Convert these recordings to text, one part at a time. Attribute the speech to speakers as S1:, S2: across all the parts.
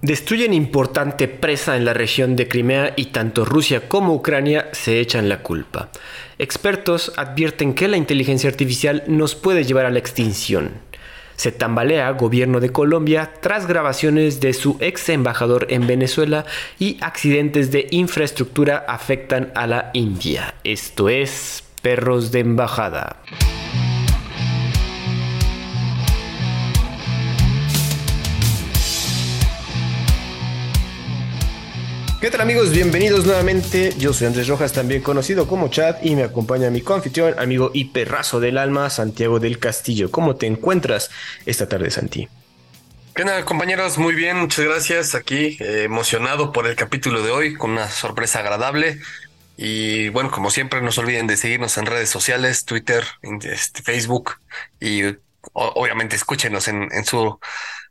S1: Destruyen importante presa en la región de Crimea y tanto Rusia como Ucrania se echan la culpa. Expertos advierten que la inteligencia artificial nos puede llevar a la extinción. Se tambalea gobierno de Colombia tras grabaciones de su ex embajador en Venezuela y accidentes de infraestructura afectan a la India. Esto es Perros de Embajada. ¿Qué tal amigos? Bienvenidos nuevamente. Yo soy Andrés Rojas, también conocido como Chad, y me acompaña mi confitrión, amigo y perrazo del alma, Santiago del Castillo. ¿Cómo te encuentras esta tarde, Santi?
S2: ¿Qué tal, compañeros? Muy bien, muchas gracias. Aquí eh, emocionado por el capítulo de hoy, con una sorpresa agradable. Y bueno, como siempre, no se olviden de seguirnos en redes sociales, Twitter, este, Facebook y obviamente escúchenos en, en su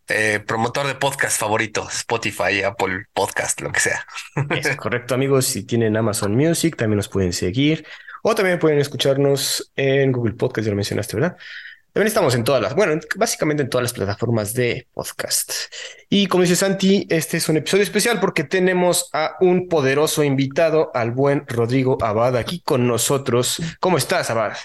S2: eh, promotor de podcast favorito, Spotify, Apple Podcast, lo que sea.
S1: Es correcto, amigos. Si tienen Amazon Music, también nos pueden seguir. O también pueden escucharnos en Google Podcast, ya lo mencionaste, ¿verdad? También estamos en todas las, bueno, básicamente en todas las plataformas de podcast. Y como dice Santi, este es un episodio especial porque tenemos a un poderoso invitado, al buen Rodrigo Abad, aquí con nosotros. ¿Cómo estás, Abad?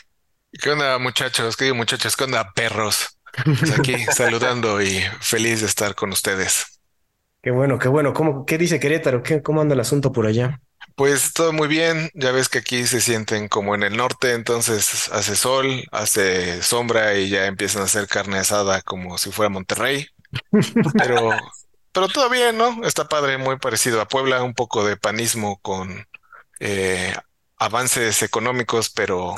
S3: ¿Qué onda, muchachos? ¿Qué muchachos? ¿Qué onda, perros? Pues aquí saludando y feliz de estar con ustedes.
S1: Qué bueno, qué bueno. ¿Cómo, ¿Qué dice Querétaro? ¿Qué, ¿Cómo anda el asunto por allá?
S3: Pues todo muy bien. Ya ves que aquí se sienten como en el norte, entonces hace sol, hace sombra y ya empiezan a hacer carne asada como si fuera Monterrey. Pero, pero todo bien, ¿no? Está padre, muy parecido a Puebla, un poco de panismo con eh, avances económicos, pero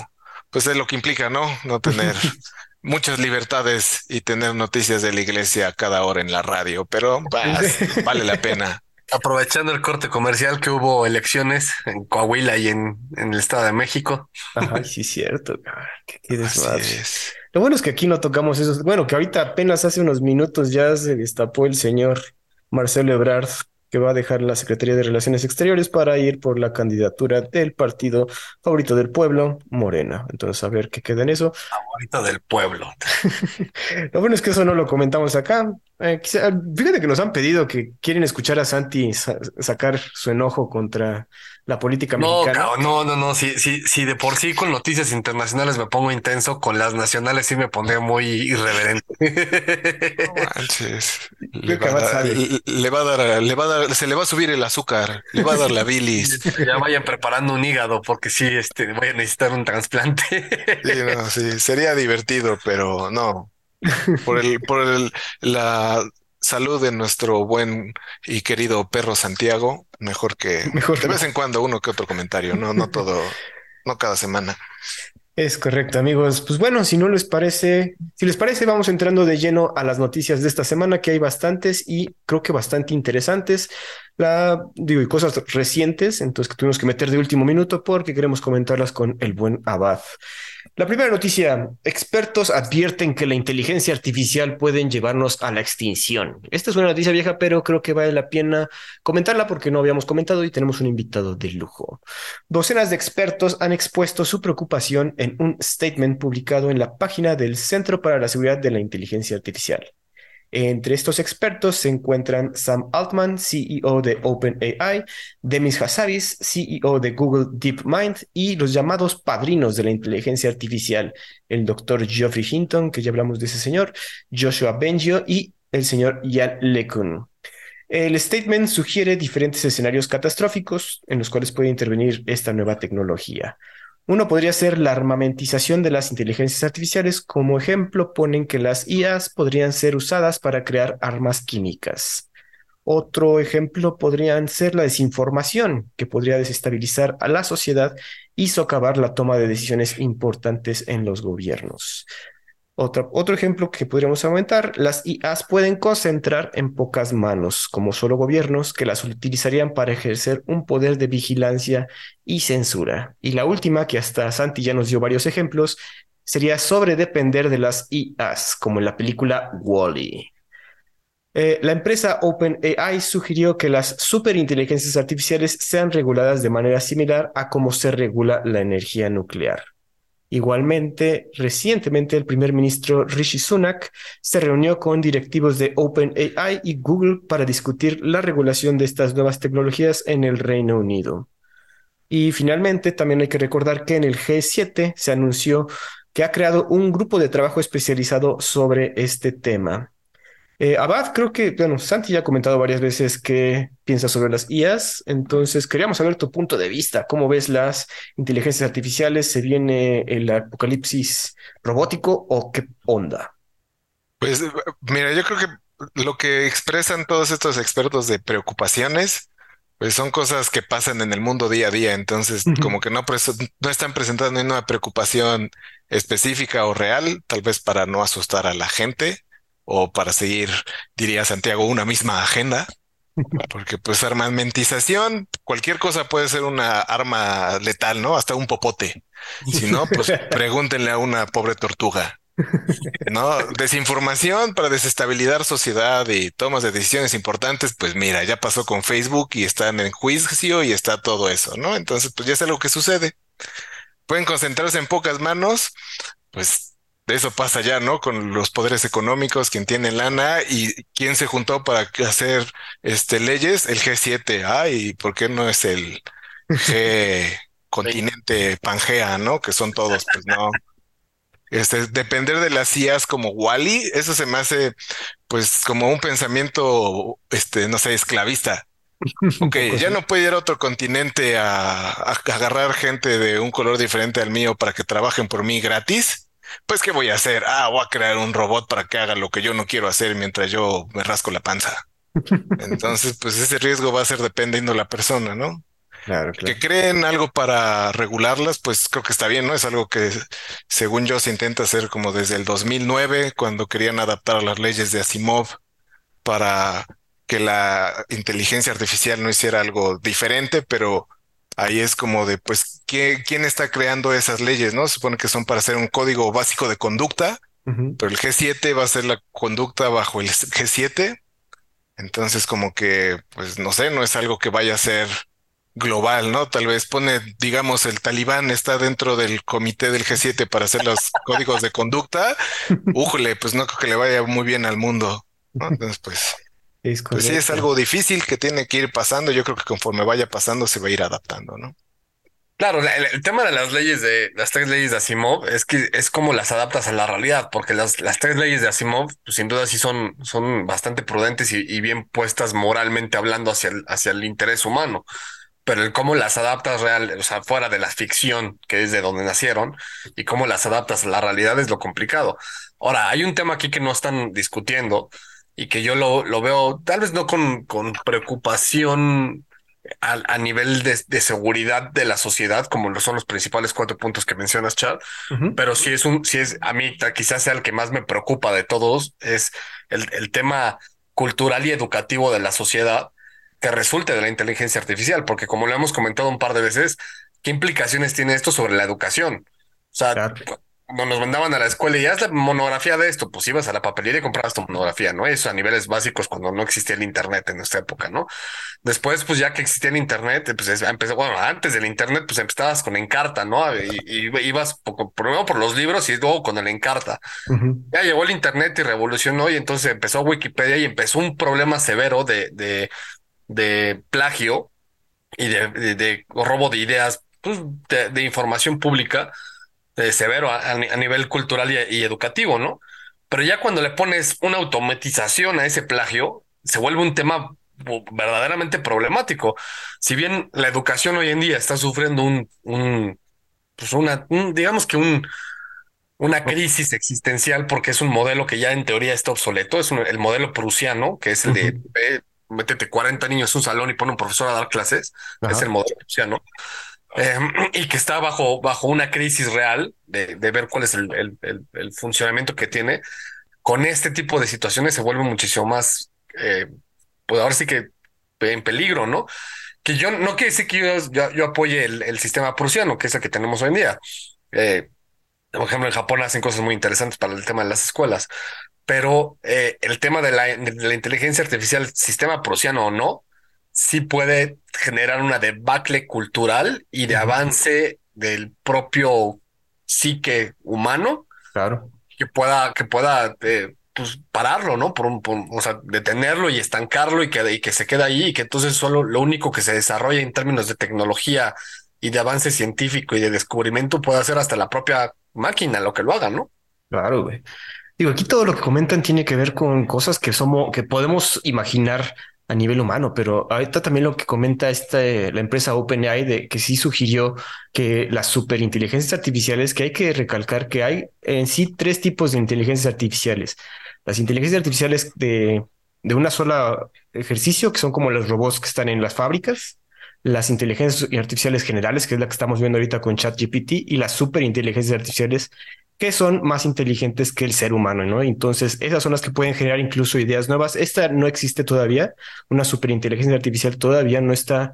S3: pues es lo que implica, ¿no? No tener muchas libertades y tener noticias de la iglesia cada hora en la radio, pero vale la pena.
S2: Aprovechando el corte comercial que hubo elecciones en Coahuila y en, el Estado de México.
S1: Ay, sí, cierto. Qué, qué Lo bueno es que aquí no tocamos eso. Bueno, que ahorita apenas hace unos minutos ya se destapó el señor Marcelo Ebrard que va a dejar la Secretaría de Relaciones Exteriores para ir por la candidatura del partido favorito del pueblo, Morena. Entonces, a ver qué queda en eso.
S2: Favorito del pueblo.
S1: lo bueno es que eso no lo comentamos acá. Eh, fíjate que nos han pedido que quieren escuchar a Santi sacar su enojo contra la política
S2: no,
S1: mexicana.
S2: No, no, no, si, si, si de por sí con noticias internacionales me pongo intenso, con las nacionales sí me pondré muy irreverente.
S3: Le, va a dar, le, va a dar, le va a dar, se le va a subir el azúcar, le va a dar la bilis.
S2: ya vayan preparando un hígado porque sí, este, voy a necesitar un trasplante.
S3: sí, no, sí, sería divertido, pero no. Por el, por el, la salud de nuestro buen y querido perro Santiago, mejor que mejor de vez en cuando uno que otro comentario, no, no todo, no cada semana.
S1: Es correcto, amigos. Pues bueno, si no les parece, si les parece, vamos entrando de lleno a las noticias de esta semana, que hay bastantes y creo que bastante interesantes. La, digo, y cosas recientes, entonces que tuvimos que meter de último minuto porque queremos comentarlas con el buen Abad. La primera noticia, expertos advierten que la inteligencia artificial pueden llevarnos a la extinción. Esta es una noticia vieja, pero creo que vale la pena comentarla porque no habíamos comentado y tenemos un invitado de lujo. Docenas de expertos han expuesto su preocupación en un statement publicado en la página del Centro para la Seguridad de la Inteligencia Artificial. Entre estos expertos se encuentran Sam Altman, CEO de OpenAI, Demis Hassabis, CEO de Google DeepMind, y los llamados padrinos de la inteligencia artificial, el doctor Geoffrey Hinton, que ya hablamos de ese señor, Joshua Bengio y el señor Jan LeCun. El statement sugiere diferentes escenarios catastróficos en los cuales puede intervenir esta nueva tecnología. Uno podría ser la armamentización de las inteligencias artificiales. Como ejemplo, ponen que las IAs podrían ser usadas para crear armas químicas. Otro ejemplo podrían ser la desinformación, que podría desestabilizar a la sociedad y socavar la toma de decisiones importantes en los gobiernos. Otro, otro ejemplo que podríamos aumentar, las IAs pueden concentrar en pocas manos, como solo gobiernos que las utilizarían para ejercer un poder de vigilancia y censura. Y la última, que hasta Santi ya nos dio varios ejemplos, sería sobre depender de las IAs, como en la película Wally. -E. la empresa OpenAI sugirió que las superinteligencias artificiales sean reguladas de manera similar a cómo se regula la energía nuclear. Igualmente, recientemente el primer ministro Rishi Sunak se reunió con directivos de OpenAI y Google para discutir la regulación de estas nuevas tecnologías en el Reino Unido. Y finalmente, también hay que recordar que en el G7 se anunció que ha creado un grupo de trabajo especializado sobre este tema. Eh, Abad, creo que, bueno, Santi ya ha comentado varias veces qué piensa sobre las IAs, entonces queríamos saber tu punto de vista, cómo ves las inteligencias artificiales, ¿se viene el apocalipsis robótico o qué onda?
S3: Pues mira, yo creo que lo que expresan todos estos expertos de preocupaciones, pues son cosas que pasan en el mundo día a día, entonces como que no, no están presentando una preocupación específica o real, tal vez para no asustar a la gente o para seguir, diría Santiago, una misma agenda. Porque pues armamentización, cualquier cosa puede ser una arma letal, ¿no? Hasta un popote. Si no, pues pregúntenle a una pobre tortuga. ¿No? Desinformación para desestabilizar sociedad y tomas de decisiones importantes, pues mira, ya pasó con Facebook y están en juicio y está todo eso, ¿no? Entonces, pues ya es algo que sucede. Pueden concentrarse en pocas manos, pues eso pasa ya, ¿no? Con los poderes económicos, quien tiene lana y quién se juntó para hacer este leyes, el G7. Ay, ¿por qué no es el G continente Pangea, ¿no? Que son todos, pues no. Este, depender de las IAs como Wally, eso se me hace pues como un pensamiento, este, no sé, esclavista. Ok, ya no puede ir a otro continente a agarrar gente de un color diferente al mío para que trabajen por mí gratis pues ¿qué voy a hacer? Ah, voy a crear un robot para que haga lo que yo no quiero hacer mientras yo me rasco la panza. Entonces, pues ese riesgo va a ser dependiendo de la persona, ¿no? Claro, Que creen algo para regularlas, pues creo que está bien, ¿no? Es algo que, según yo, se intenta hacer como desde el 2009, cuando querían adaptar las leyes de Asimov para que la inteligencia artificial no hiciera algo diferente, pero ahí es como de, pues, ¿quién está creando esas leyes? ¿No? Se supone que son para hacer un código básico de conducta, pero el G7 va a ser la conducta bajo el G7. Entonces, como que, pues, no sé, no es algo que vaya a ser global, ¿no? Tal vez pone, digamos, el talibán está dentro del comité del G7 para hacer los códigos de conducta. Újole, pues no creo que le vaya muy bien al mundo. Entonces, pues pues sí, es algo difícil que tiene que ir pasando. Yo creo que conforme vaya pasando se va a ir adaptando, ¿no?
S2: Claro, el, tema de las leyes de las tres leyes de Asimov es que es como las adaptas a la realidad, porque las, las tres leyes de Asimov, pues sin duda sí son, son bastante prudentes y, bien puestas moralmente hablando hacia el, hacia el interés humano. Pero el cómo las adaptas real, o sea, fuera de la ficción, que es de donde nacieron, y cómo las adaptas a la realidad es lo complicado. Ahora, hay un tema aquí que no están discutiendo, y que yo lo, lo veo tal vez no con, con preocupación a, a nivel de, de, seguridad de la sociedad, como lo son los principales cuatro puntos que mencionas, Chad, pero si es un, si es a mí quizás sea el que más me preocupa de todos, es el, el tema cultural y educativo de la sociedad que resulte de la inteligencia artificial, porque como lo hemos comentado un par de veces, ¿qué implicaciones tiene esto sobre la educación? O sea, nos mandaban a la escuela y haz la monografía de esto, pues ibas a la papelería y comprabas tu monografía, ¿no? Eso a niveles básicos cuando no existía el Internet en nuestra época, ¿no? Después, pues ya que existía el Internet, pues empezó, bueno, antes del Internet, pues empezabas con Encarta, ¿no? Y, ibas primero por los libros y luego con el Encarta. Ya llegó el Internet y revolucionó y entonces empezó Wikipedia y empezó un problema severo de, de, de plagio y de, de, robo de ideas, pues, de información pública eh, severo a, nivel cultural y, educativo, ¿no? Pero ya cuando le pones una automatización a ese plagio, se vuelve un tema verdaderamente problemático. Si bien la educación hoy en día está sufriendo un, un pues una, digamos que un, una crisis existencial porque es un modelo que ya en teoría está obsoleto, es el modelo prusiano, que es el de métete 40 niños en un salón y pone un profesor a dar clases, es el modelo prusiano. Em, y que está bajo, bajo una crisis real de, de ver cuál es el, el, el, funcionamiento que tiene, con este tipo de situaciones se vuelve muchísimo más, eh, pues ahora sí que en peligro, ¿no? Que yo no quiere decir que yo, yo, apoye el, sistema prusiano, que es el que tenemos hoy en día. Eh, por ejemplo, en Japón hacen cosas muy interesantes para el tema de las escuelas, pero eh, el tema de la, de la inteligencia artificial, sistema prusiano o no, sí puede generar una debacle cultural y de avance del propio psique humano.
S1: Claro.
S2: Que pueda, que pueda eh, pues, pararlo, ¿no? Por un, o sea, detenerlo y estancarlo y que, y que se quede ahí y que entonces solo lo único que se desarrolla en términos de tecnología y de avance científico y de descubrimiento puede hacer hasta la propia máquina lo que lo haga, ¿no?
S1: Claro, güey. Digo, aquí todo lo que comentan tiene que ver con cosas que somos, que podemos imaginar a nivel humano, pero ahorita también lo que comenta esta, la empresa OpenAI de que sí sugirió que las superinteligencias artificiales, que hay que recalcar que hay en sí tres tipos de inteligencias artificiales. Las inteligencias artificiales de, de una sola ejercicio, que son como los robots que están en las fábricas, las inteligencias artificiales generales, que es la que estamos viendo ahorita con ChatGPT, y las superinteligencias artificiales que son más inteligentes que el ser humano, ¿no? Entonces, esas son las que pueden generar incluso ideas nuevas. Esta no existe todavía, una superinteligencia artificial todavía no está,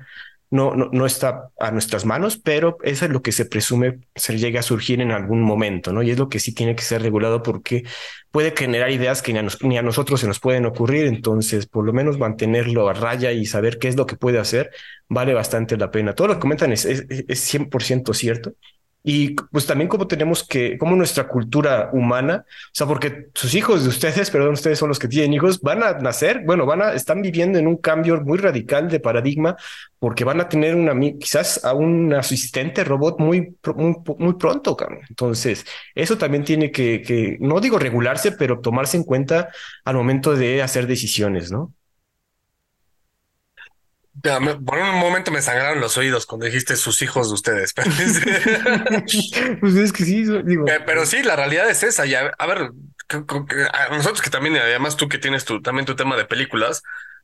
S1: no, no, no está a nuestras manos, pero eso es lo que se presume se llega a surgir en algún momento, ¿no? Y es lo que sí tiene que ser regulado porque puede generar ideas que ni a, nosotros se nos pueden ocurrir, entonces por lo menos mantenerlo a raya y saber qué es lo que puede hacer vale bastante la pena. Todo lo que comentan es, es, es 100% cierto. Y pues también como tenemos que, como nuestra cultura humana, o sea, porque sus hijos de ustedes, perdón, ustedes son los que tienen hijos, van a nacer, bueno, van a, están viviendo en un cambio muy radical de paradigma, porque van a tener una, quizás a un asistente robot muy, muy, muy pronto, Entonces, eso también tiene que, que, no digo regularse, pero tomarse en cuenta al momento de hacer decisiones, ¿no?
S2: Por un momento me sangraron los oídos cuando dijiste sus hijos de ustedes.
S1: pues es que sí, digo.
S2: Pero, sí, la realidad es esa. Ya, a ver, nosotros que también, además tú que tienes tu, también tu tema de películas,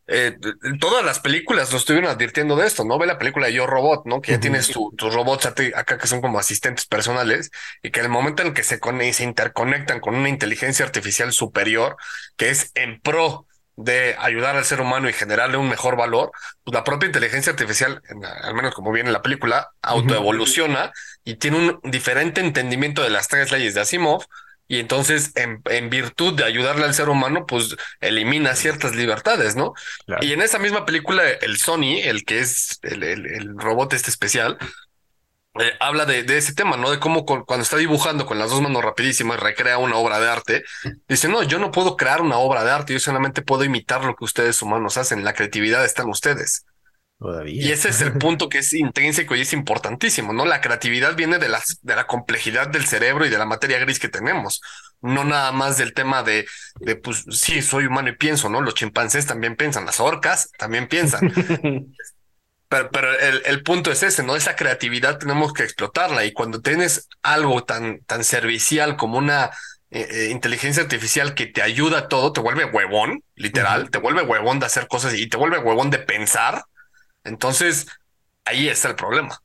S2: eh, todas las películas nos estuvieron advirtiendo de esto, ¿no? Ve la película de Yo Robot, ¿no? Que ya tienes tus robots acá que son como asistentes personales y que en el momento en que se, se interconectan con una inteligencia artificial superior, que es en pro de ayudar al ser humano y generarle un mejor valor, pues la propia inteligencia artificial, al menos como viene en la película, autoevoluciona y tiene un diferente entendimiento de las tres leyes de Asimov. Y entonces, en, virtud de ayudarle al ser humano, pues elimina ciertas libertades, ¿no? Y en esa misma película, el Sony, el que es el, el robot este especial, eh, habla de, de, ese tema, ¿no? De cómo cuando está dibujando con las dos manos rapidísimas recrea una obra de arte. Dice, no, yo no puedo crear una obra de arte, yo solamente puedo imitar lo que ustedes humanos hacen. La creatividad está en ustedes. Todavía. Y ese es el punto que es intrínseco y es importantísimo, ¿no? La creatividad viene de, las, de la complejidad del cerebro y de la materia gris que tenemos. No nada más del tema de, de, pues sí, soy humano y pienso, ¿no? Los chimpancés también piensan, las orcas también piensan. Pero, pero el, el, punto es ese, ¿no? Esa creatividad tenemos que explotarla y cuando tienes algo tan, tan servicial como una eh, eh, inteligencia artificial que te ayuda a todo, te vuelve huevón, literal, te vuelve huevón de hacer cosas y te vuelve huevón de pensar, entonces ahí está el problema.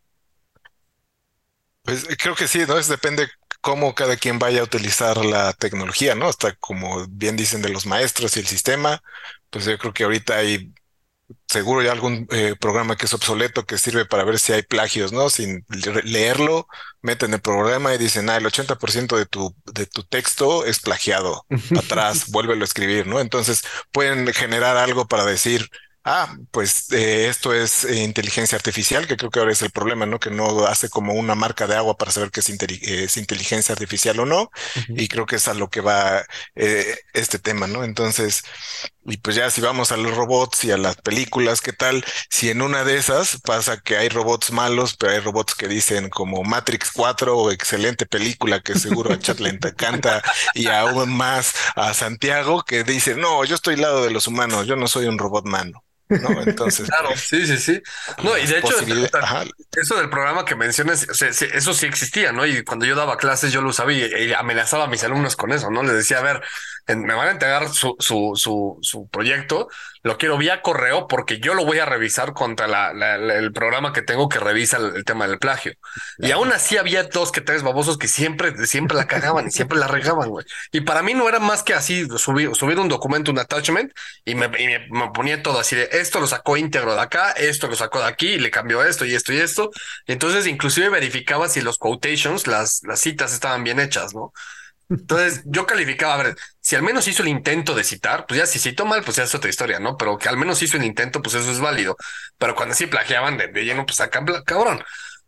S3: Pues creo que sí, ¿no? Es depende cómo cada quien vaya a utilizar la tecnología, ¿no? Hasta como bien dicen de los maestros y el sistema, pues yo creo que ahorita hay seguro hay algún eh, programa que es obsoleto que sirve para ver si hay plagios, ¿no? Sin leerlo, meten el programa y dicen, ah, el 80% de tu, de tu texto es plagiado. Atrás, vuélvelo a escribir, ¿no? Entonces pueden generar algo para decir, Ah, pues eh, esto es eh, inteligencia artificial, que creo que ahora es el problema, ¿no? Que no hace como una marca de agua para saber que es, inteligencia artificial o no. Y creo que es a lo que va este tema, ¿no? Entonces, y pues ya si vamos a los robots y a las películas, ¿qué tal? Si en una de esas pasa que hay robots malos, pero hay robots que dicen como Matrix 4 o excelente película que seguro a Chat le encanta y aún más a Santiago que dice, no, yo estoy al lado de los humanos, yo no soy un robot mano. ¿No? Entonces,
S2: claro, sí, sí, sí. No, y de hecho, eso del programa que mencionas, eso sí existía, ¿no? Y cuando yo daba clases, yo lo sabía y amenazaba a mis alumnos con eso, ¿no? Les decía, a ver, me van a entregar su, su, su, su proyecto, lo quiero vía correo porque yo lo voy a revisar contra la, el programa que tengo que revisa el, tema del plagio. Y aún así había dos que tres babosos que siempre, siempre la cagaban y siempre la regaban, güey. Y para mí no era más que así subir, subir un documento, un attachment y me, me, ponía todo así de esto lo sacó íntegro de acá, esto lo sacó de aquí y le cambió esto y esto y esto. Y entonces inclusive verificaba si los quotations, las, las citas estaban bien hechas, ¿no? Entonces yo calificaba, a ver, si al menos hizo el intento de citar, pues ya si citó mal, pues ya es otra historia, ¿no? Pero que al menos hizo el intento, pues eso es válido. Pero cuando sí plagiaban de, lleno, pues acá, cabrón.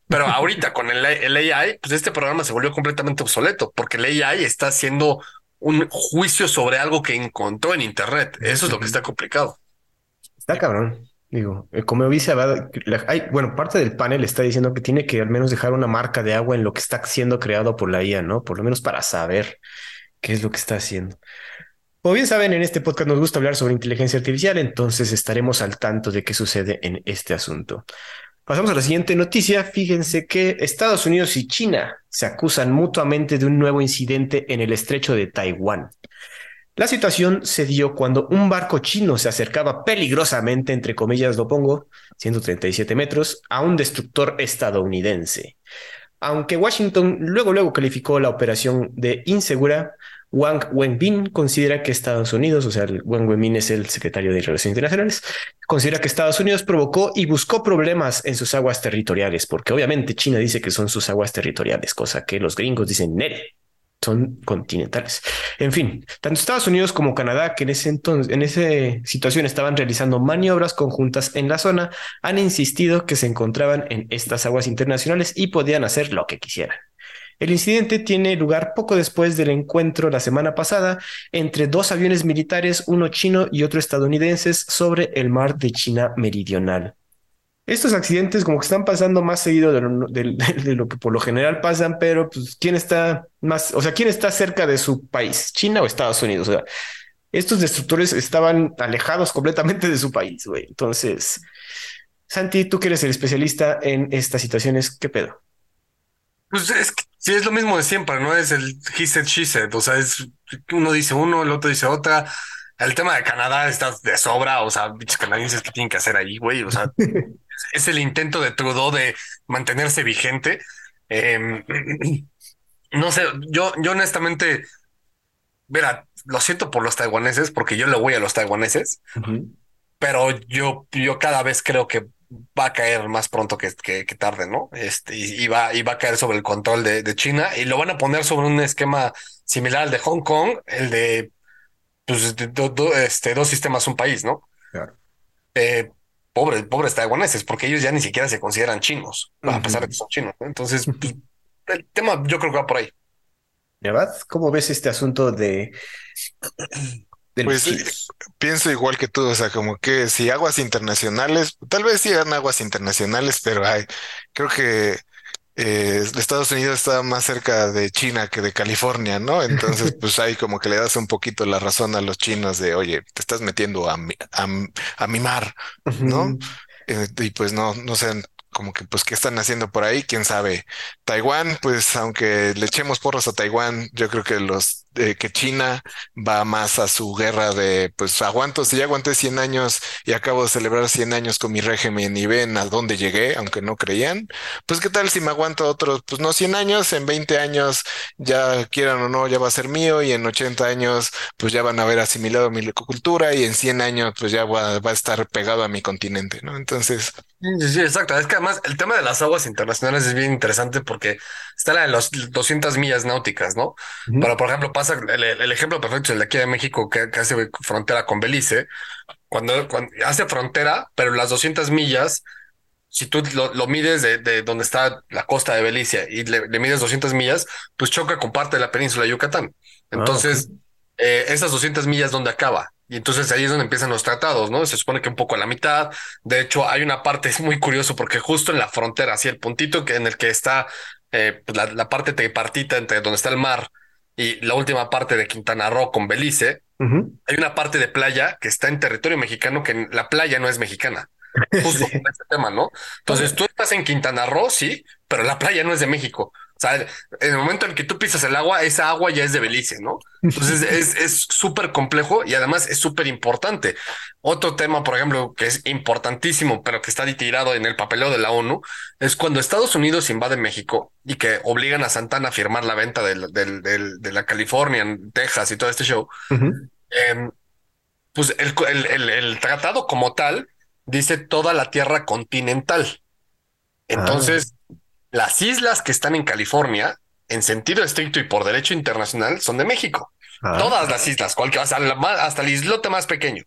S2: Pero ahorita con el, el AI, pues este programa se volvió completamente obsoleto porque el AI está haciendo un juicio sobre algo que encontró en Internet. Eso es lo que está complicado.
S1: Está cabrón. Digo, eh, como dice hay, bueno, parte del panel está diciendo que tiene que al menos dejar una marca de agua en lo que está siendo creado por la IA, ¿no? Por lo menos para saber qué es lo que está haciendo. Como bien saben, en este podcast nos gusta hablar sobre inteligencia artificial, entonces estaremos al tanto de qué sucede en este asunto. Pasamos a la siguiente noticia. Fíjense que Estados Unidos y China se acusan mutuamente de un nuevo incidente en el estrecho de Taiwán. La situación se dio cuando un barco chino se acercaba peligrosamente, entre comillas lo pongo, 137 metros, a un destructor estadounidense. Aunque Washington luego luego calificó la operación de insegura, Wang Wenbin considera que Estados Unidos, o sea, Wang Wenbin es el secretario de Relaciones Internacionales, considera que Estados Unidos provocó y buscó problemas en sus aguas territoriales, porque obviamente China dice que son sus aguas territoriales, cosa que los gringos dicen, nere, son continentales. En fin, tanto Estados Unidos como Canadá, que en ese entonces, en esa situación estaban realizando maniobras conjuntas en la zona, han insistido que se encontraban en estas aguas internacionales y podían hacer lo que quisieran. El incidente tiene lugar poco después del encuentro la semana pasada entre dos aviones militares, uno chino y otro estadounidense, sobre el mar de China Meridional. Estos accidentes como que están pasando más seguido de lo, que por lo general pasan, pero pues quién está más, o sea, quién está cerca de su país, China o Estados Unidos. O sea, estos destructores estaban alejados completamente de su país, güey. Entonces, Santi, tú que eres el especialista en estas situaciones, ¿qué pedo?
S2: Pues es que sí, es lo mismo de siempre, ¿no? Es el he said, she said. O sea, es uno dice uno, el otro dice otra. El tema de Canadá está de sobra, o sea, bichos canadienses que tienen que hacer ahí, güey. O sea, es el intento de Trudeau de mantenerse vigente. Em, no sé, yo, yo honestamente, mira, lo siento por los taiwaneses, porque yo le voy a los taiwaneses, pero yo, yo cada vez creo que va a caer más pronto que, que, tarde, ¿no? Este, y, va, y va a caer sobre el control de, de, China y lo van a poner sobre un esquema similar al de Hong Kong, el de, pues, este, dos sistemas, un país, ¿no? Claro. Eh, pobres, pobres taiwaneses, porque ellos ya ni siquiera se consideran chinos, a pesar de que son chinos. Entonces, pues, el tema yo creo que va por ahí.
S1: ¿Verdad? ¿Cómo ves este asunto de...
S3: pues pienso igual que tú, o sea, como que si aguas internacionales, tal vez sí eran aguas internacionales, pero hay, creo que eh, Estados Unidos está más cerca de China que de California, ¿no? Entonces, pues ahí como que le das un poquito la razón a los chinos de, oye, te estás metiendo a mi, a, mi mar, ¿no? Eh, y pues no, no sé, como que pues qué están haciendo por ahí, quién sabe. Taiwán, pues aunque le echemos porras a Taiwán, yo creo que los que China va más a su guerra de, pues aguanto, si ya aguanté 100 años y acabo de celebrar 100 años con mi régimen y ven a dónde llegué, aunque no creían, pues qué tal si me aguanto otros, pues no 100 años, en 20 años ya quieran o no, ya va a ser mío y en 80 años pues ya van a haber asimilado mi cultura y en 100 años pues ya va, a estar pegado a mi continente, ¿no? Entonces...
S2: Sí, exacto. Es que además el tema de las aguas internacionales es bien interesante porque está la de los 200 millas náuticas, ¿no? Pero por ejemplo, el, ejemplo perfecto es el de aquí de México que, hace frontera con Belice. Cuando, hace frontera, pero las 200 millas, si tú lo, mides de, donde está la costa de Belice y le, mides 200 millas, pues choca con parte de la península de Yucatán. Ah, entonces, eh, esas 200 millas, ¿dónde acaba? Y entonces ahí es donde empiezan los tratados, ¿no? Se supone que un poco a la mitad. De hecho, hay una parte, es muy curioso porque justo en la frontera, así el puntito que en el que está eh, pues, la, la, parte tripartita entre donde está el mar y la última parte de Quintana Roo con Belice, hay una parte de playa que está en territorio mexicano que la playa no es mexicana. Justo con este tema, ¿no? Entonces tú estás en Quintana Roo, sí, pero la playa no es de México. O sea, en el momento en que tú pisas el agua, esa agua ya es de Belice, ¿no? Entonces es súper complejo y además es súper importante. Otro tema, por ejemplo, que es importantísimo, pero que está tirado en el papeleo de la ONU, es cuando Estados Unidos invade México y que obligan a Santana a firmar la venta del, del, de la California, en Texas y todo este show. Em, pues el, el, el, tratado como tal dice toda la tierra continental. Entonces, ah. Las islas que están en California, en sentido estricto y por derecho internacional, son de México. Ah. Todas las islas, cualquier, hasta, hasta el islote más pequeño.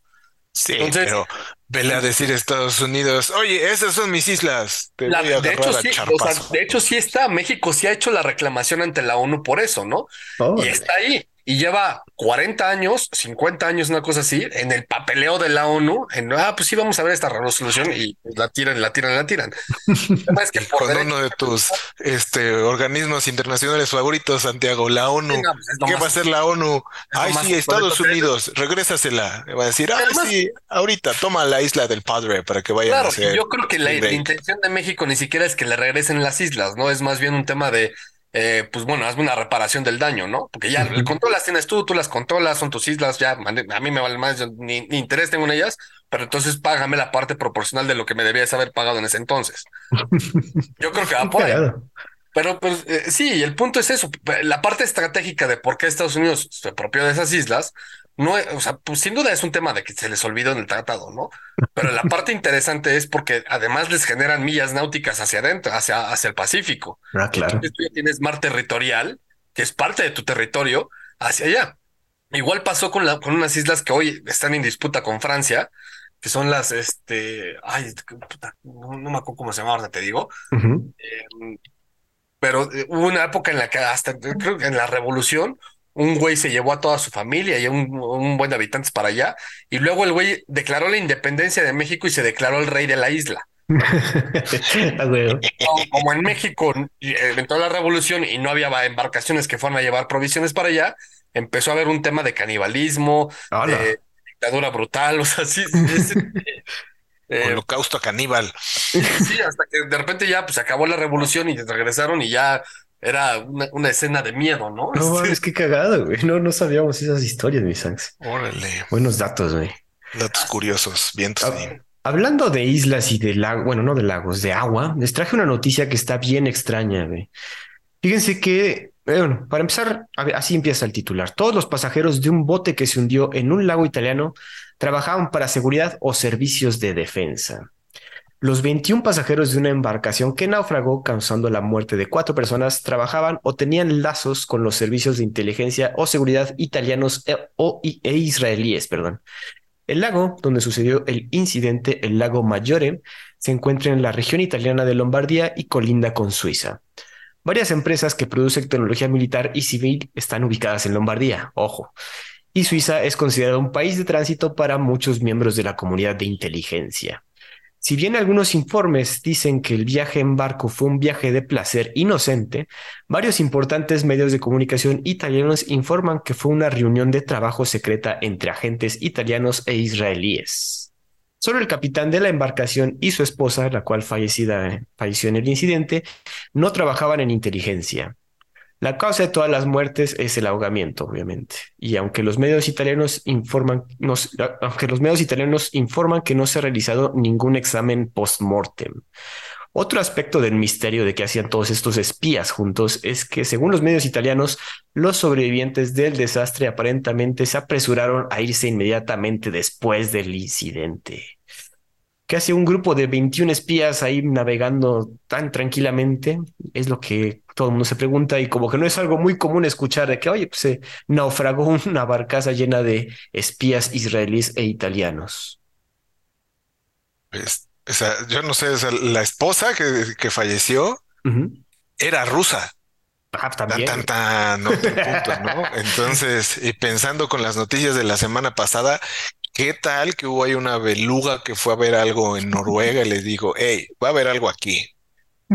S3: Sí, pero, Vele a decir Estados Unidos, oye, esas son mis islas. Te
S2: La-
S3: voy a
S2: de, hecho, sí, o sea, de hecho, sí está. México sí ha hecho la reclamación ante la ONU por eso, ¿no?
S1: Oh,
S2: Y está ahí. Y lleva 40 años, 50 años, una cosa así, en el papeleo de la ONU, en, ah, pues sí, vamos a ver esta resolución y la tiran, la tiran, la tiran. Es que
S3: Y
S2: por
S3: con
S2: derecho-
S3: uno de tus este, organismos internacionales favoritos, Santiago, la ONU.
S2: Sí, no, pues
S3: ¿Qué va a hacer la ONU? Ay, sí, Estados. Unidos, regrésasela. Va a decir, ay,
S2: Además-
S3: sí, ahorita toma la isla del padre para que vayan a
S2: Claro,
S3: hacer.
S2: y yo creo que la,
S3: spring break".
S2: la intención de México ni siquiera es que le regresen las islas, ¿no? Es más bien un tema de, eh, pues bueno, hazme una reparación del daño, ¿no? Porque ya el control las tienes tú, tú las controlas, son tus islas, ya, a mí me vale más, yo ni, ni interés tengo en ellas, pero entonces págame la parte proporcional de lo que me debías haber pagado en ese entonces. Yo creo que va por ahí. Pero pues eh, sí, el punto es eso, la parte estratégica de por qué Estados Unidos se apropió de esas islas, no, es- o sea, pues sin duda es un tema de que se les olvidó en el tratado, ¿no? Pero la parte interesante es porque además les generan millas náuticas hacia adentro, hacia, hacia el Pacífico.
S1: Ah, claro.
S2: Entonces tú ya tienes mar territorial, que es parte de tu territorio, hacia allá. Igual pasó con, la, con unas islas que hoy están en disputa con Francia, que son las, este, ay, puta, no, no me acuerdo cómo se llama, ahora te digo, eh, pero eh, hubo una época en la que hasta creo que en la revolución un güey se llevó a toda su familia y un, un buen de habitantes para allá y luego el güey declaró la independencia de México y se declaró el rey de la isla. Como, en México eh, entró la revolución y no había embarcaciones que fueran a llevar provisiones para allá, empezó a haber un tema de canibalismo,
S1: Hola.
S2: de dictadura brutal, o sea, sí, sí, sí, eh,
S3: Holocausto caníbal.
S2: Sí, hasta que de repente ya pues acabó la revolución y regresaron y ya era una, una escena de miedo, ¿no?
S1: No
S2: Este,
S1: mames, qué cagado, güey. No, no sabíamos esas historias, mis Sanks.
S3: Órale.
S1: Buenos datos, güey.
S3: Datos curiosos, vientos.
S1: Ah, Hablando de islas y de lagos, bueno, no de lagos, de agua, les traje una noticia que está bien extraña, güey. Fíjense que, eh, bueno, para empezar, así empieza el titular. Todos los pasajeros de un bote que se hundió en un lago italiano trabajaban para seguridad o servicios de defensa. Los 21 pasajeros de una embarcación que naufragó causando la muerte de cuatro personas trabajaban o tenían lazos con los servicios de inteligencia o seguridad italianos e, o, e israelíes, perdón. El lago donde sucedió el incidente, el lago Maggiore, se encuentra en la región italiana de Lombardía y colinda con Suiza. Varias empresas que producen tecnología militar y civil están ubicadas en Lombardía, ojo. Y Suiza es considerado un país de tránsito para muchos miembros de la comunidad de inteligencia. Si bien algunos informes dicen que el viaje en barco fue un viaje de placer inocente, varios importantes medios de comunicación italianos informan que fue una reunión de trabajo secreta entre agentes italianos e israelíes. Solo el capitán de la embarcación y su esposa, la cual fallecida, falleció en el incidente, no trabajaban en inteligencia. La causa de todas las muertes es el ahogamiento, obviamente. Y aunque los medios italianos informan, aunque los medios italianos informan que no se ha realizado ningún examen post-mortem. Otro aspecto del misterio de que hacían todos estos espías juntos es que, según los medios italianos, los sobrevivientes del desastre aparentemente se apresuraron a irse inmediatamente después del incidente. ¿Qué hace un grupo de 21 espías ahí navegando tan tranquilamente? Es lo que todo el mundo se pregunta y como que no es algo muy común escuchar de que, oye, pues se naufragó una barcaza llena de espías israelíes e italianos.
S3: Pues, o sea, yo no sé, o sea, la esposa que, que falleció era rusa.
S1: Ah, también.
S3: tan, tan, otro punto, ¿no? Entonces, y pensando con las noticias de la semana pasada, ¿qué tal que hubo ahí una beluga que fue a ver algo en Noruega y les dijo, hey, va a haber algo aquí?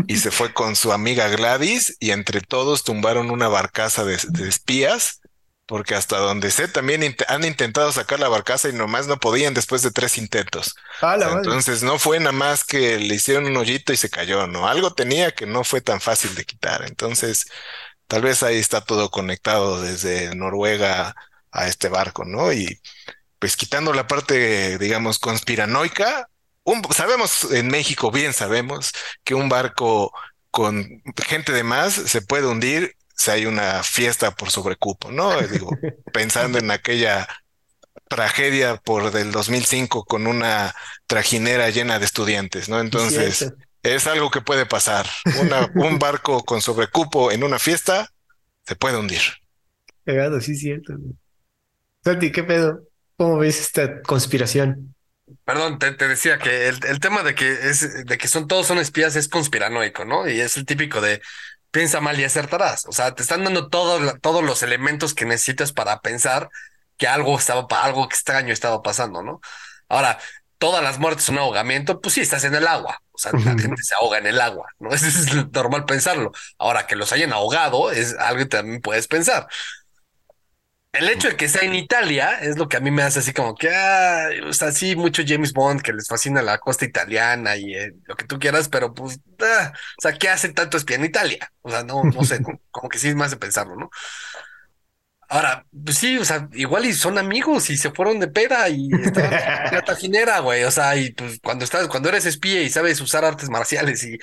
S3: Y se fue con su amiga Gladys y entre todos tumbaron una barcaza de, de espías, porque hasta donde sé también int- han intentado sacar la barcaza y nomás no podían después de tres intentos.
S1: Ah, madre.
S3: Entonces no fue nada más que le hicieron un hoyito y se cayó, ¿no? Algo tenía que no fue tan fácil de quitar. Entonces, tal vez ahí está todo conectado desde Noruega a este barco, ¿no? Y pues quitando la parte, digamos, conspiranoica, un- sabemos en México, bien sabemos, que un barco con gente de más se puede hundir si hay una fiesta por sobrecupo, ¿no? Digo, pensando en aquella tragedia por del 2005 con una trajinera llena de estudiantes, ¿no? Entonces,
S1: Cierto.
S3: es algo que puede pasar. Una- un barco con sobrecupo en una fiesta se puede hundir.
S1: Cagado, sí, cierto. Santi, ¿qué pedo? ¿Cómo ves esta conspiración?
S2: perdón, te, te decía que el, el, tema de que es de que son todos son espías es conspiranoico, ¿no? Y es el típico de piensa mal y acertarás. O sea, te están dando todos todos los elementos que necesitas para pensar que algo estaba algo extraño estaba pasando, ¿no? Ahora, todas las muertes son ahogamiento, pues sí, estás en el agua. O sea, la gente se ahoga en el agua, ¿no? Es normal pensarlo. Ahora, que los hayan ahogado es algo que también puedes pensar el hecho de que sea en Italia es lo que a mí me hace así como que, ah, o sea, sí, mucho James Bond que les fascina la costa italiana y eh, lo que tú quieras, pero pues, ah, o sea, ¿qué hace tanto espía en Italia? O sea, no, no sé, como, que sí es más de pensarlo, ¿no? Ahora, pues sí, o sea, igual y son amigos y se fueron de pera y estaban en la tajinera, güey. O sea, y pues cuando estás, cuando eres espía y sabes usar artes marciales y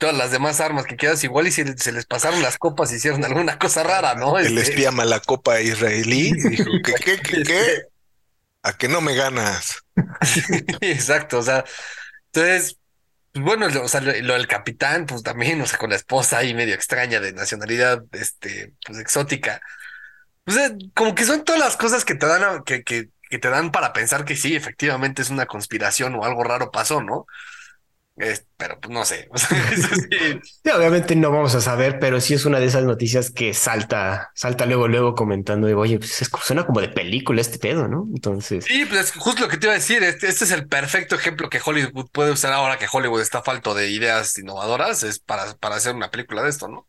S2: todas las demás armas que quieras, igual y si se les pasaron las copas y hicieron alguna cosa rara, ¿no?
S3: El este... espía malacopa israelí dijo, ¿qué, qué, qué, qué? ¿A que no me ganas?
S2: Exacto, o sea, entonces, pues bueno, o sea, lo, lo, del capitán, pues también, o sea, con la esposa ahí medio extraña de nacionalidad, este, pues exótica. O sea, como que son todas las cosas que te dan, que, que, que te dan para pensar que sí, efectivamente es una conspiración o algo raro pasó, ¿no? Pero pues no sé.
S1: sí. obviamente no vamos a saber, pero sí es una de esas noticias que salta, salta luego, luego comentando de oye, pues es, suena como de película este pedo, ¿no? Entonces.
S2: Sí, pues es justo lo que te iba a decir. Este, este, es el perfecto ejemplo que Hollywood puede usar ahora que Hollywood está falto de ideas innovadoras, es para, para hacer una película de esto, ¿no?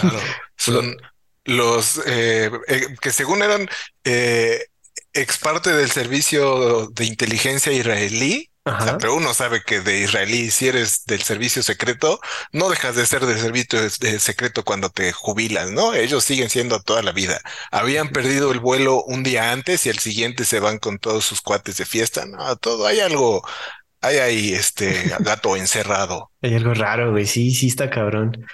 S3: Claro. Son los eh, eh, que según eran eh, ex parte del servicio de inteligencia israelí o sea, pero uno sabe que de israelí, si eres del servicio secreto, no dejas de ser del servicio de secreto cuando te jubilas, ¿no? Ellos siguen siendo toda la vida. Habían perdido el vuelo un día antes y el siguiente se van con todos sus cuates de fiesta, ¿no? Todo, hay algo, hay ahí este gato encerrado.
S1: Hay algo raro, güey. Sí, sí está cabrón.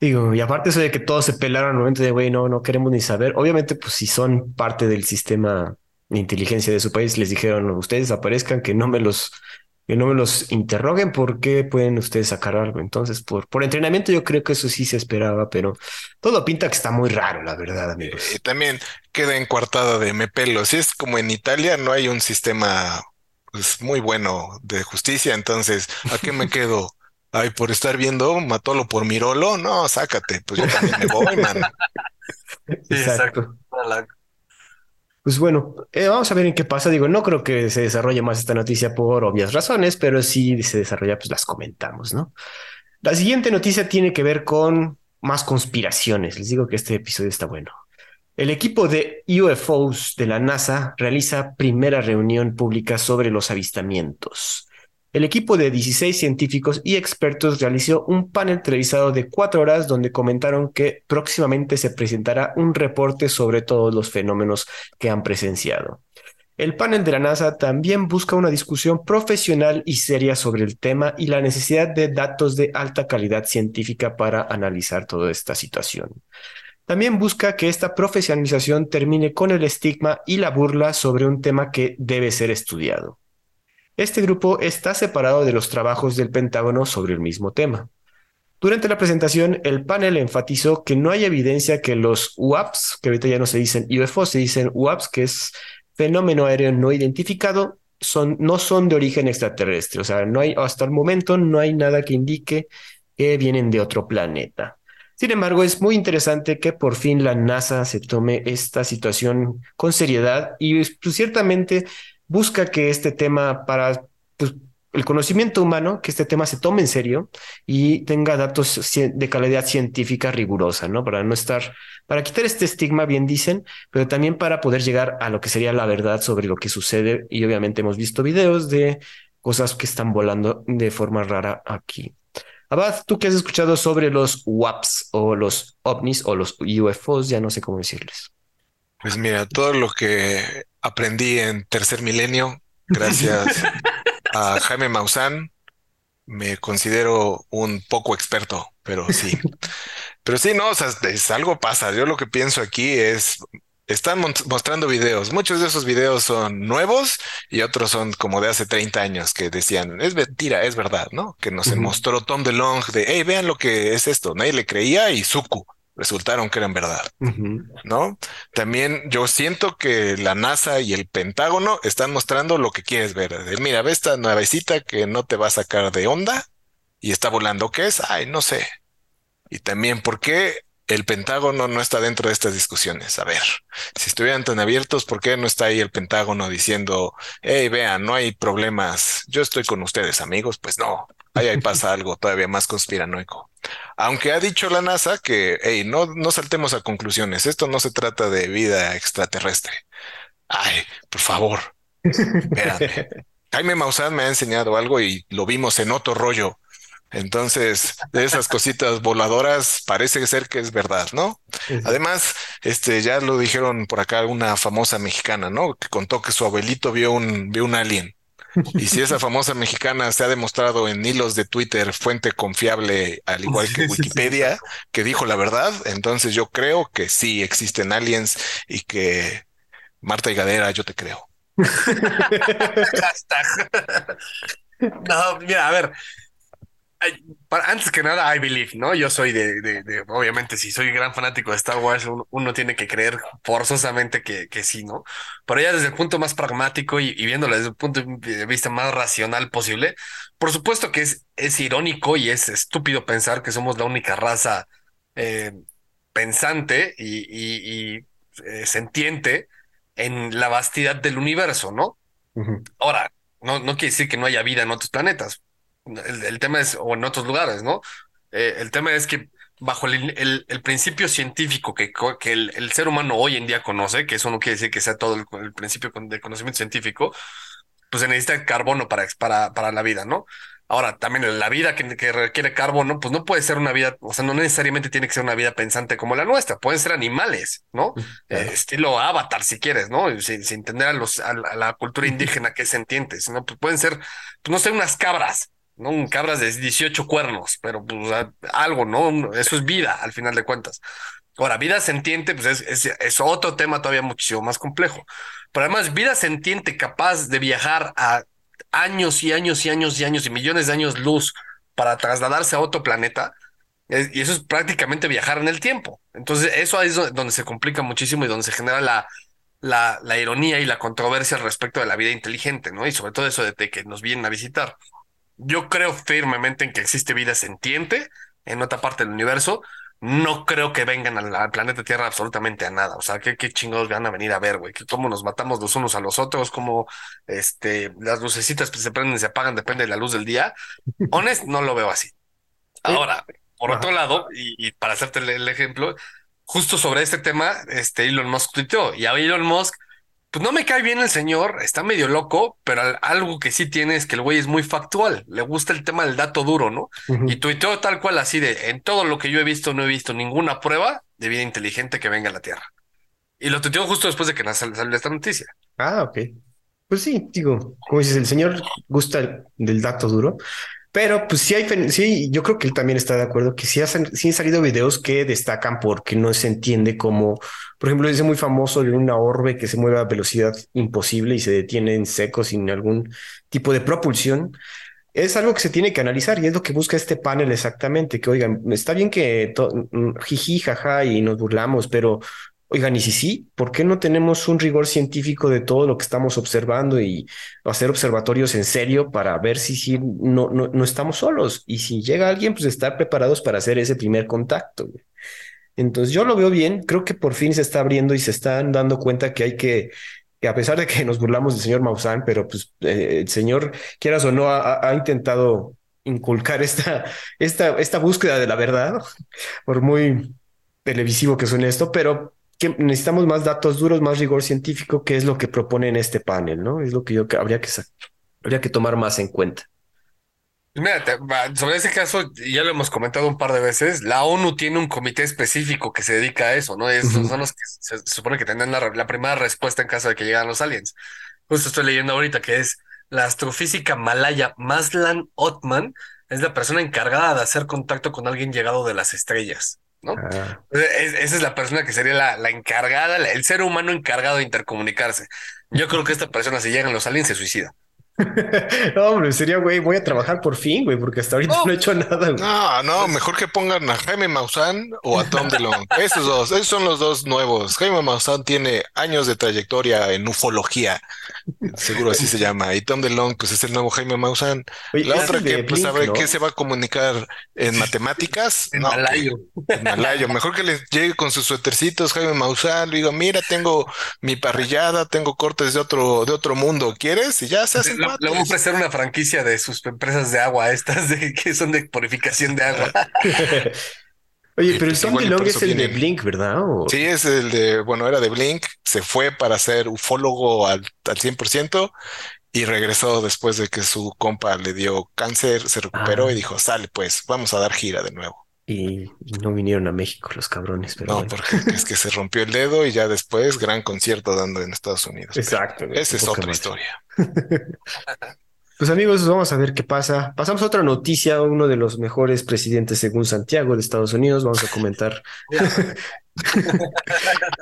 S1: Digo, y aparte eso de que todos se pelaron al momento de, güey, no, no queremos ni saber. Obviamente, pues si son parte del sistema inteligencia de su país les dijeron, ustedes aparezcan, que no me los, que no me los interroguen porque pueden ustedes sacar algo. Entonces, por, por entrenamiento yo creo que eso sí se esperaba, pero todo pinta que está muy raro, la verdad, amigos.
S3: Y también queda encuartada de me pelo. Si es como en Italia, no hay un sistema pues, muy bueno de justicia, entonces, ¿a qué me quedo? Ay, por estar viendo, matólo por Mirolo, no, sácate, pues yo también me voy, man.
S1: exacto. Pues bueno, eh, vamos a ver en qué pasa. Digo, no creo que se desarrolle más esta noticia por obvias razones, pero si se desarrolla, pues las comentamos, ¿no? La siguiente noticia tiene que ver con más conspiraciones. Les digo que este episodio está bueno. El equipo de UFOs de la NASA realiza primera reunión pública sobre los avistamientos el equipo de 16 científicos y expertos realizó un panel televisado de cuatro horas donde comentaron que próximamente se presentará un reporte sobre todos los fenómenos que han presenciado. El panel de la NASA también busca una discusión profesional y seria sobre el tema y la necesidad de datos de alta calidad científica para analizar toda esta situación. También busca que esta profesionalización termine con el estigma y la burla sobre un tema que debe ser estudiado. Este grupo está separado de los trabajos del Pentágono sobre el mismo tema. Durante la presentación, el panel enfatizó que no hay evidencia que los UAPs, que ahorita ya no se dicen UFO, se dicen UAPs, que es fenómeno aéreo no identificado, son, no son de origen extraterrestre. O sea, no hay, hasta el momento no hay nada que indique que vienen de otro planeta. Sin embargo, es muy interesante que por fin la NASA se tome esta situación con seriedad y pues, ciertamente busca que este tema para pues, el conocimiento humano, que este tema se tome en serio y tenga datos de calidad científica rigurosa, ¿no? Para no estar, para quitar este estigma, bien dicen, pero también para poder llegar a lo que sería la verdad sobre lo que sucede. Y obviamente hemos visto videos de cosas que están volando de forma rara aquí. Abad, ¿tú qué has escuchado sobre los WAPs o los ovnis o los UFOs? Ya no sé cómo decirles.
S3: Pues mira, todo lo que aprendí en tercer milenio, gracias a Jaime Maussan, me considero un poco experto, pero sí. Pero sí, no, o sea, es, algo pasa. Yo lo que pienso aquí es, están mostrando videos. Muchos de esos videos son nuevos y otros son como de hace 30 años que decían, es mentira, es verdad, ¿no? Que nos mostró Tom DeLonge de, hey, vean lo que es esto. Nadie le creía y Suku. Resultaron que eran verdad, ¿no? También yo siento que la NASA y el Pentágono están mostrando lo que quieres ver. mira, ve esta nuevecita que no te va a sacar de onda y está volando. ¿Qué es? Ay, no sé. Y también, ¿por qué el Pentágono no está dentro de estas discusiones. A ver, si estuvieran tan abiertos, ¿por qué no está ahí el Pentágono diciendo, hey, vean, no hay problemas, yo estoy con ustedes, amigos? Pues no, ahí, ahí pasa algo todavía más conspiranoico. Aunque ha dicho la NASA que, hey, no, no saltemos a conclusiones, esto no se trata de vida extraterrestre. Ay, por favor, espérame. Jaime Maussan me ha enseñado algo y lo vimos en otro rollo entonces, de esas cositas voladoras parece ser que es verdad, ¿no? Además, este, ya lo dijeron por acá una famosa mexicana, ¿no? Que contó que su abuelito vio un, vio un alien. Y si esa famosa mexicana se ha demostrado en hilos de Twitter fuente confiable, al igual que Wikipedia, que dijo la verdad, entonces yo creo que sí existen aliens y que Marta y Gadera, yo te creo.
S2: no, mira, a ver, antes que nada, I believe, ¿no? Yo soy de, de, obviamente, si soy gran fanático de Star Wars, uno, tiene que creer forzosamente que, que, sí, ¿no? Pero ya desde el punto más pragmático y, viéndolo desde el punto de vista más racional posible, por supuesto que es, es irónico y es estúpido pensar que somos la única raza eh, pensante y, y, eh, sentiente en la vastidad del universo, ¿no? Ahora, no, no quiere decir que no haya vida en otros planetas el, tema es, o en otros lugares, ¿no? Eh, el tema es que bajo el, el, principio científico que, que el, ser humano hoy en día conoce, que eso no quiere decir que sea todo el, principio de conocimiento científico, pues se necesita carbono para, para, para la vida, ¿no? Ahora, también la vida que, que, requiere carbono, pues no puede ser una vida, o sea, no necesariamente tiene que ser una vida pensante como la nuestra, pueden ser animales, ¿no? Eh, estilo avatar, si quieres, ¿no? Sin, sin entender a, los, a, la, cultura indígena que es sentiente, sino pues pueden ser, pues no sé, unas cabras, ¿no? Un cabras de 18 cuernos, pero pues, algo, ¿no? Eso es vida, al final de cuentas. Ahora, vida sentiente, pues es, es, otro tema todavía muchísimo más complejo. Pero además, vida sentiente capaz de viajar a años y años y años y años y millones de años luz para trasladarse a otro planeta, y eso es prácticamente viajar en el tiempo. Entonces, eso es donde se complica muchísimo y donde se genera la, la, la ironía y la controversia respecto de la vida inteligente, ¿no? Y sobre todo eso de que nos vienen a visitar. Yo creo firmemente en que existe vida sentiente en otra parte del universo. No creo que vengan al, planeta Tierra absolutamente a nada. O sea, ¿qué, qué chingados van a venir a ver, güey? ¿Cómo nos matamos los unos a los otros? ¿Cómo este, las lucecitas se prenden y se apagan? Depende de la luz del día. Honest, no lo veo así. Ahora, por otro lado, y, para hacerte el, ejemplo, justo sobre este tema, este Elon Musk tuiteó y a Elon Musk pues no me cae bien el señor, está medio loco, pero algo que sí tiene es que el güey es muy factual, le gusta el tema del dato duro, ¿no? Y tuiteó tal cual así de, en todo lo que yo he visto no he visto ninguna prueba de vida inteligente que venga a la Tierra. Y lo tuiteó justo después de que salió esta noticia.
S1: Ah, ok. Pues sí, digo, como dices, el señor gusta del dato duro, pero pues sí hay, sí, yo creo que él también está de acuerdo que sí, han salido videos que destacan porque no se entiende cómo, por ejemplo, dice muy famoso de una orbe que se mueve a velocidad imposible y se detiene en seco sin algún tipo de propulsión. Es algo que se tiene que analizar y es lo que busca este panel exactamente, que oigan, está bien que mm, jiji, jaja y nos burlamos, pero Oigan, y si sí, ¿por qué no tenemos un rigor científico de todo lo que estamos observando y hacer observatorios en serio para ver si sí no, no, no estamos solos? Y si llega alguien, pues estar preparados para hacer ese primer contacto. Entonces yo lo veo bien, creo que por fin se está abriendo y se están dando cuenta que hay que, a pesar de que nos burlamos del señor Maussan, pero pues eh, el señor, quieras o no, ha, ha intentado inculcar esta, esta, esta búsqueda de la verdad, por muy televisivo que suene esto, pero que necesitamos más datos duros, más rigor científico, que es lo que propone en este panel, ¿no? Es lo que yo habría que, habría que tomar más en cuenta.
S2: Mira, sobre ese caso, ya lo hemos comentado un par de veces, la ONU tiene un comité específico que se dedica a eso, ¿no? Es, Son los que se, supone que tendrán la, primera respuesta en caso de que llegan los aliens. Justo estoy leyendo ahorita que es la astrofísica malaya Maslan Otman, es la persona encargada de hacer contacto con alguien llegado de las estrellas. ¿No? Ah. esa es la persona que sería la, encargada, el ser humano encargado de intercomunicarse. Yo creo que esta persona, si llegan los aliens, se suicida.
S1: no, hombre, sería, güey, voy a trabajar por fin, güey, porque hasta ahorita no, he hecho nada, güey.
S3: No, no, mejor que pongan a Jaime Maussan o a Tom DeLong. Esos dos, esos son los dos nuevos. Jaime Maussan tiene años de trayectoria en ufología, seguro así se llama. Y Tom DeLong, pues es el nuevo Jaime Maussan. La otra que, pues, a ver qué se va a comunicar en matemáticas.
S2: en malayo.
S3: En malayo. Mejor que le llegue con sus suétercitos Jaime Maussan, le digo, mira, tengo mi parrillada, tengo cortes de otro, de otro mundo, ¿quieres? Y ya se hacen
S2: le voy a ofrecer una franquicia de sus empresas de agua, estas de que son de purificación de agua.
S1: Oye, pero el Tom DeLong es el de Blink, ¿verdad?
S3: Sí, es el de, bueno, era de Blink, se fue para ser ufólogo al, al 100% y regresó después de que su compa le dio cáncer, se recuperó y ah. dijo, sale pues, vamos a dar gira de nuevo.
S1: Y no vinieron a México los cabrones. Pero
S3: no, porque es que se rompió el dedo y ya después gran concierto dando en Estados Unidos.
S1: Exacto.
S3: Esa es otra historia.
S1: Pues amigos, vamos a ver qué pasa. Pasamos a otra noticia, uno de los mejores presidentes según Santiago de Estados Unidos. Vamos a comentar.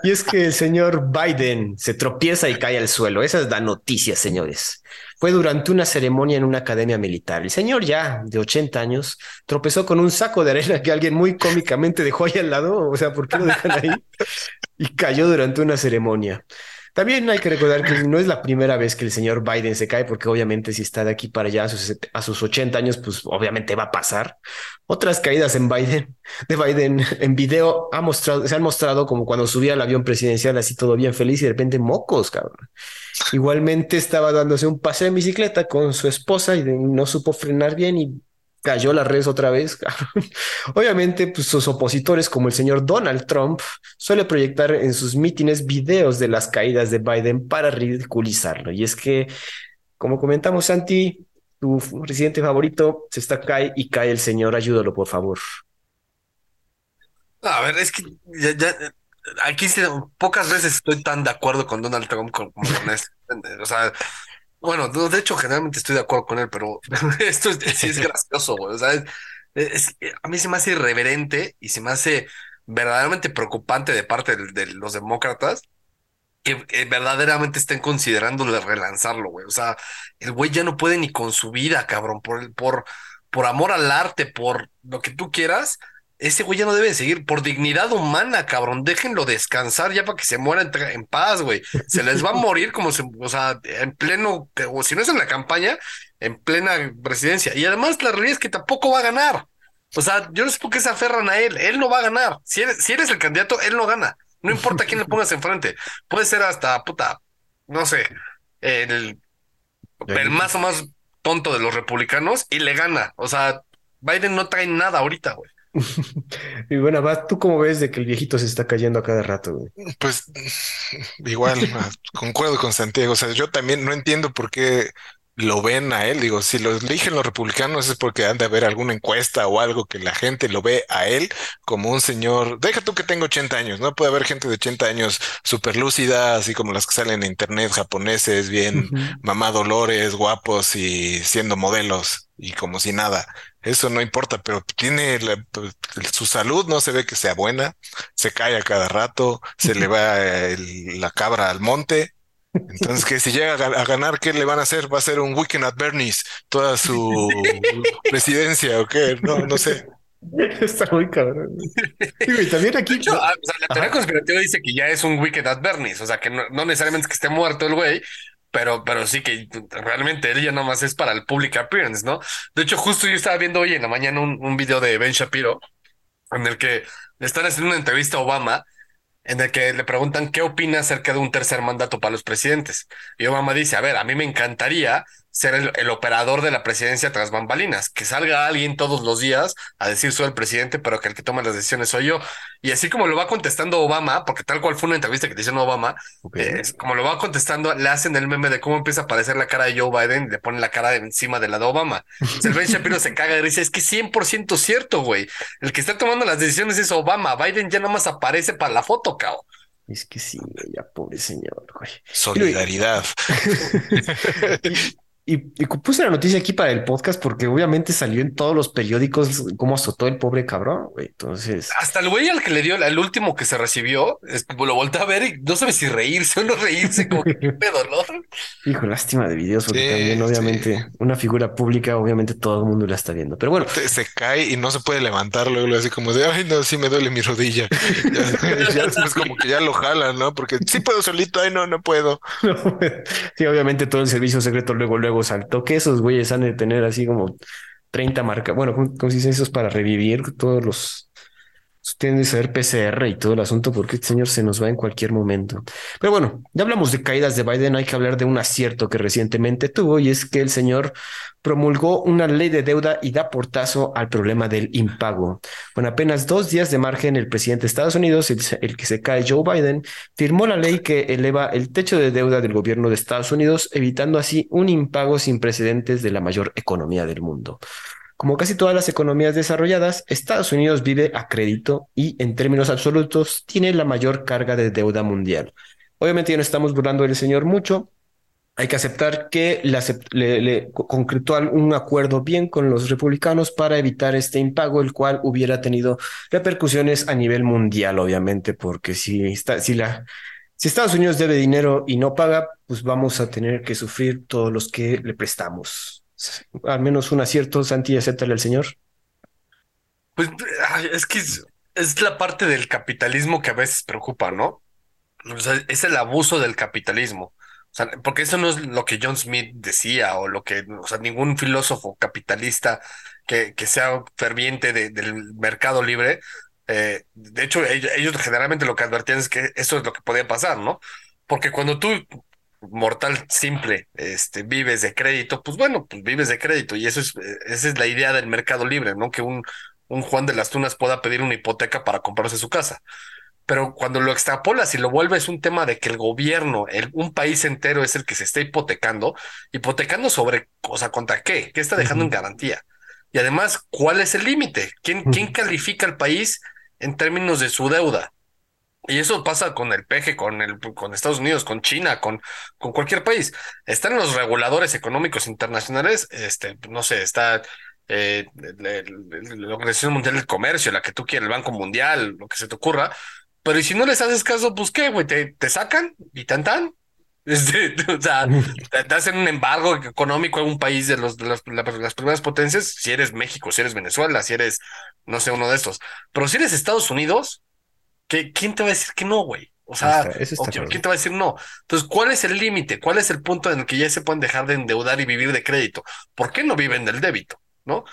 S1: y es que el señor Biden se tropieza y cae al suelo. Esa es la noticia, señores. Fue durante una ceremonia en una academia militar. El señor ya de 80 años tropezó con un saco de arena que alguien muy cómicamente dejó ahí al lado. O sea, ¿por qué lo dejan ahí? Y cayó durante una ceremonia. También hay que recordar que no es la primera vez que el señor Biden se cae, porque obviamente si está de aquí para allá a sus, a sus 80 años, pues obviamente va a pasar. Otras caídas en Biden, de Biden en video ha mostrado, se han mostrado como cuando subía al avión presidencial así todo bien feliz y de repente mocos, cabrón. Igualmente estaba dándose un paseo en bicicleta con su esposa y no supo frenar bien y cayó la red otra vez. Obviamente, pues sus opositores, como el señor Donald Trump, suele proyectar en sus mítines videos de las caídas de Biden para ridiculizarlo. Y es que, como comentamos, Santi, tu presidente favorito se está cae y cae el señor. Ayúdalo, por favor.
S2: A ver, es que ya, aquí pocas veces estoy tan de acuerdo con Donald Trump como con esto. O sea, bueno, de hecho, generalmente estoy de acuerdo con él, pero esto sí es gracioso, güey. O sea, es, a mí se me hace irreverente y se me hace verdaderamente preocupante de parte de, los demócratas que, verdaderamente estén considerando relanzarlo, güey. O sea, el güey ya no puede ni con su vida, cabrón, por, por, por amor al arte, por lo que tú quieras ese güey ya no debe seguir por dignidad humana, cabrón. Déjenlo descansar ya para que se muera en, paz, güey. Se les va a morir como se, o sea, en pleno, o si no es en la campaña, en plena presidencia. Y además la realidad es que tampoco va a ganar. O sea, yo no sé por qué se aferran a él. Él no va a ganar. Si eres, si eres el candidato, él no gana. No importa quién le pongas enfrente. Puede ser hasta puta, no sé, el, el más o más tonto de los republicanos y le gana. O sea, Biden no trae nada ahorita, güey.
S1: y bueno, va, ¿tú cómo ves de que el viejito se está cayendo a cada rato?
S3: Pues igual, concuerdo con Santiago. O sea, yo también no entiendo por qué lo ven a él. Digo, si lo eligen los republicanos es porque han de haber alguna encuesta o algo que la gente lo ve a él como un señor. Deja tú que tengo 80 años, ¿no? Puede haber gente de 80 años súper lúcida, así como las que salen en internet, japoneses, bien mamá Dolores, guapos y siendo modelos y como si nada. Eso no importa, pero tiene pues, su salud, no se ve que sea buena, se cae a cada rato, se le va la cabra al monte. Entonces, que si llega a, ganar, ¿qué le van a hacer? ¿Va a ser un weekend at Bernie's toda su presidencia o qué? No, no sé.
S1: Está muy cabrón. Y también aquí.
S2: Ah, la teoría conspirativa dice que ya es un weekend at Bernie's, o sea, que no, no necesariamente es que esté muerto el güey, pero, pero sí que realmente él ya más es para el public appearance, ¿no? De hecho, justo yo estaba viendo hoy en la mañana un, un video de Ben Shapiro en el que le están haciendo una entrevista a Obama en el que le preguntan qué opina acerca de un tercer mandato para los presidentes. Y Obama dice, a ver, a mí me encantaría ser el, operador de la presidencia tras bambalinas, que salga alguien todos los días a decir soy el presidente, pero que el que toma las decisiones soy yo. Y así como lo va contestando Obama, porque tal cual fue una entrevista que te hicieron Obama, como lo va contestando, le hacen el meme de cómo empieza a aparecer la cara de Joe Biden, le ponen la cara encima de la de Obama. el Ben Shapiro se caga y dice, es que 100% cierto, güey. El que está tomando las decisiones es Obama. Biden ya nada más aparece para la foto, cao.
S1: Es que sí, ya pobre señor, güey.
S3: Solidaridad.
S1: Y, puse la noticia aquí para el podcast porque obviamente salió en todos los periódicos cómo azotó el pobre cabrón, güey. Entonces.
S2: Hasta el güey al que le dio el último que se recibió, lo volteé a ver y no sabe si reírse o no reírse, como que pedo, ¿no?
S1: Hijo, lástima de videos, porque también, obviamente, una figura pública, obviamente todo el mundo la está viendo. Pero bueno.
S3: Se, cae y no se puede levantar luego, así como de ay, no, sí me duele mi rodilla. ya, después como que ya lo jalan, ¿no? Porque sí puedo solito, ay, no, no puedo.
S1: sí, obviamente todo el servicio secreto luego, luego saltó que esos güeyes han de tener así como 30 marcas, bueno, como si esos para revivir todos los tienen que saber PCR y todo el asunto porque este señor se nos va en cualquier momento. Pero bueno, ya hablamos de caídas de Biden, hay que hablar de un acierto que recientemente tuvo y es que el señor promulgó una ley de deuda y da portazo al problema del impago. Con apenas dos días de margen, el presidente de Estados Unidos, el, que se cae Joe Biden, firmó la ley que eleva el techo de deuda del gobierno de Estados Unidos, evitando así un impago sin precedentes de la mayor economía del mundo. Como casi todas las economías desarrolladas, Estados Unidos vive a crédito y, en términos absolutos, tiene la mayor carga de deuda mundial. Obviamente ya no estamos burlando del señor mucho. Hay que aceptar que le, concretó un acuerdo bien con los republicanos para evitar este impago, el cual hubiera tenido repercusiones a nivel mundial, obviamente, porque si, está, si, la, si Estados Unidos debe dinero y no paga, pues vamos a tener que sufrir todos los que le prestamos al menos un acierto, Santi, acéptale al señor.
S2: Pues es que es, la parte del capitalismo que a veces preocupa, ¿no? O sea, es el abuso del capitalismo. O sea, porque eso no es lo que John Smith decía o lo que, o sea, ningún filósofo capitalista que, que sea ferviente del mercado libre. Eh, de hecho, ellos, ellos, generalmente lo que advertían es que eso es lo que podía pasar, ¿no? Porque cuando tú mortal simple, este, vives de crédito, pues bueno, pues vives de crédito y eso es, esa es la idea del mercado libre, ¿no? Que un, un Juan de las Tunas pueda pedir una hipoteca para comprarse su casa. Pero cuando lo extrapolas y lo vuelves un tema de que el gobierno, el, un país entero es el que se está hipotecando, hipotecando sobre, o sea, ¿contra qué? ¿Qué está dejando en garantía? Y además, ¿cuál es el límite? ¿Quién, ¿Quién califica al país en términos de su deuda? Y eso pasa con el peje, con el, con Estados Unidos, con China, con, con cualquier país. Están los reguladores económicos internacionales, este, no sé, está eh, la Organización Mundial del Comercio, la que tú quieras, el Banco Mundial, lo que se te ocurra. Pero y si no les haces caso, pues qué, güey, te, te sacan y tan tan. Este, o sea, te, hacen un embargo económico a un país de, los, de las, las primeras potencias, si eres México, si eres Venezuela, si eres, no sé, uno de estos. Pero si eres Estados Unidos, ¿quién te va a decir que no, güey? O sea, ¿quién te va a decir no? Entonces, ¿cuál es el límite? ¿Cuál es el punto en el que ya se pueden dejar de endeudar y vivir de crédito? ¿Por qué no viven del débito? ¿No?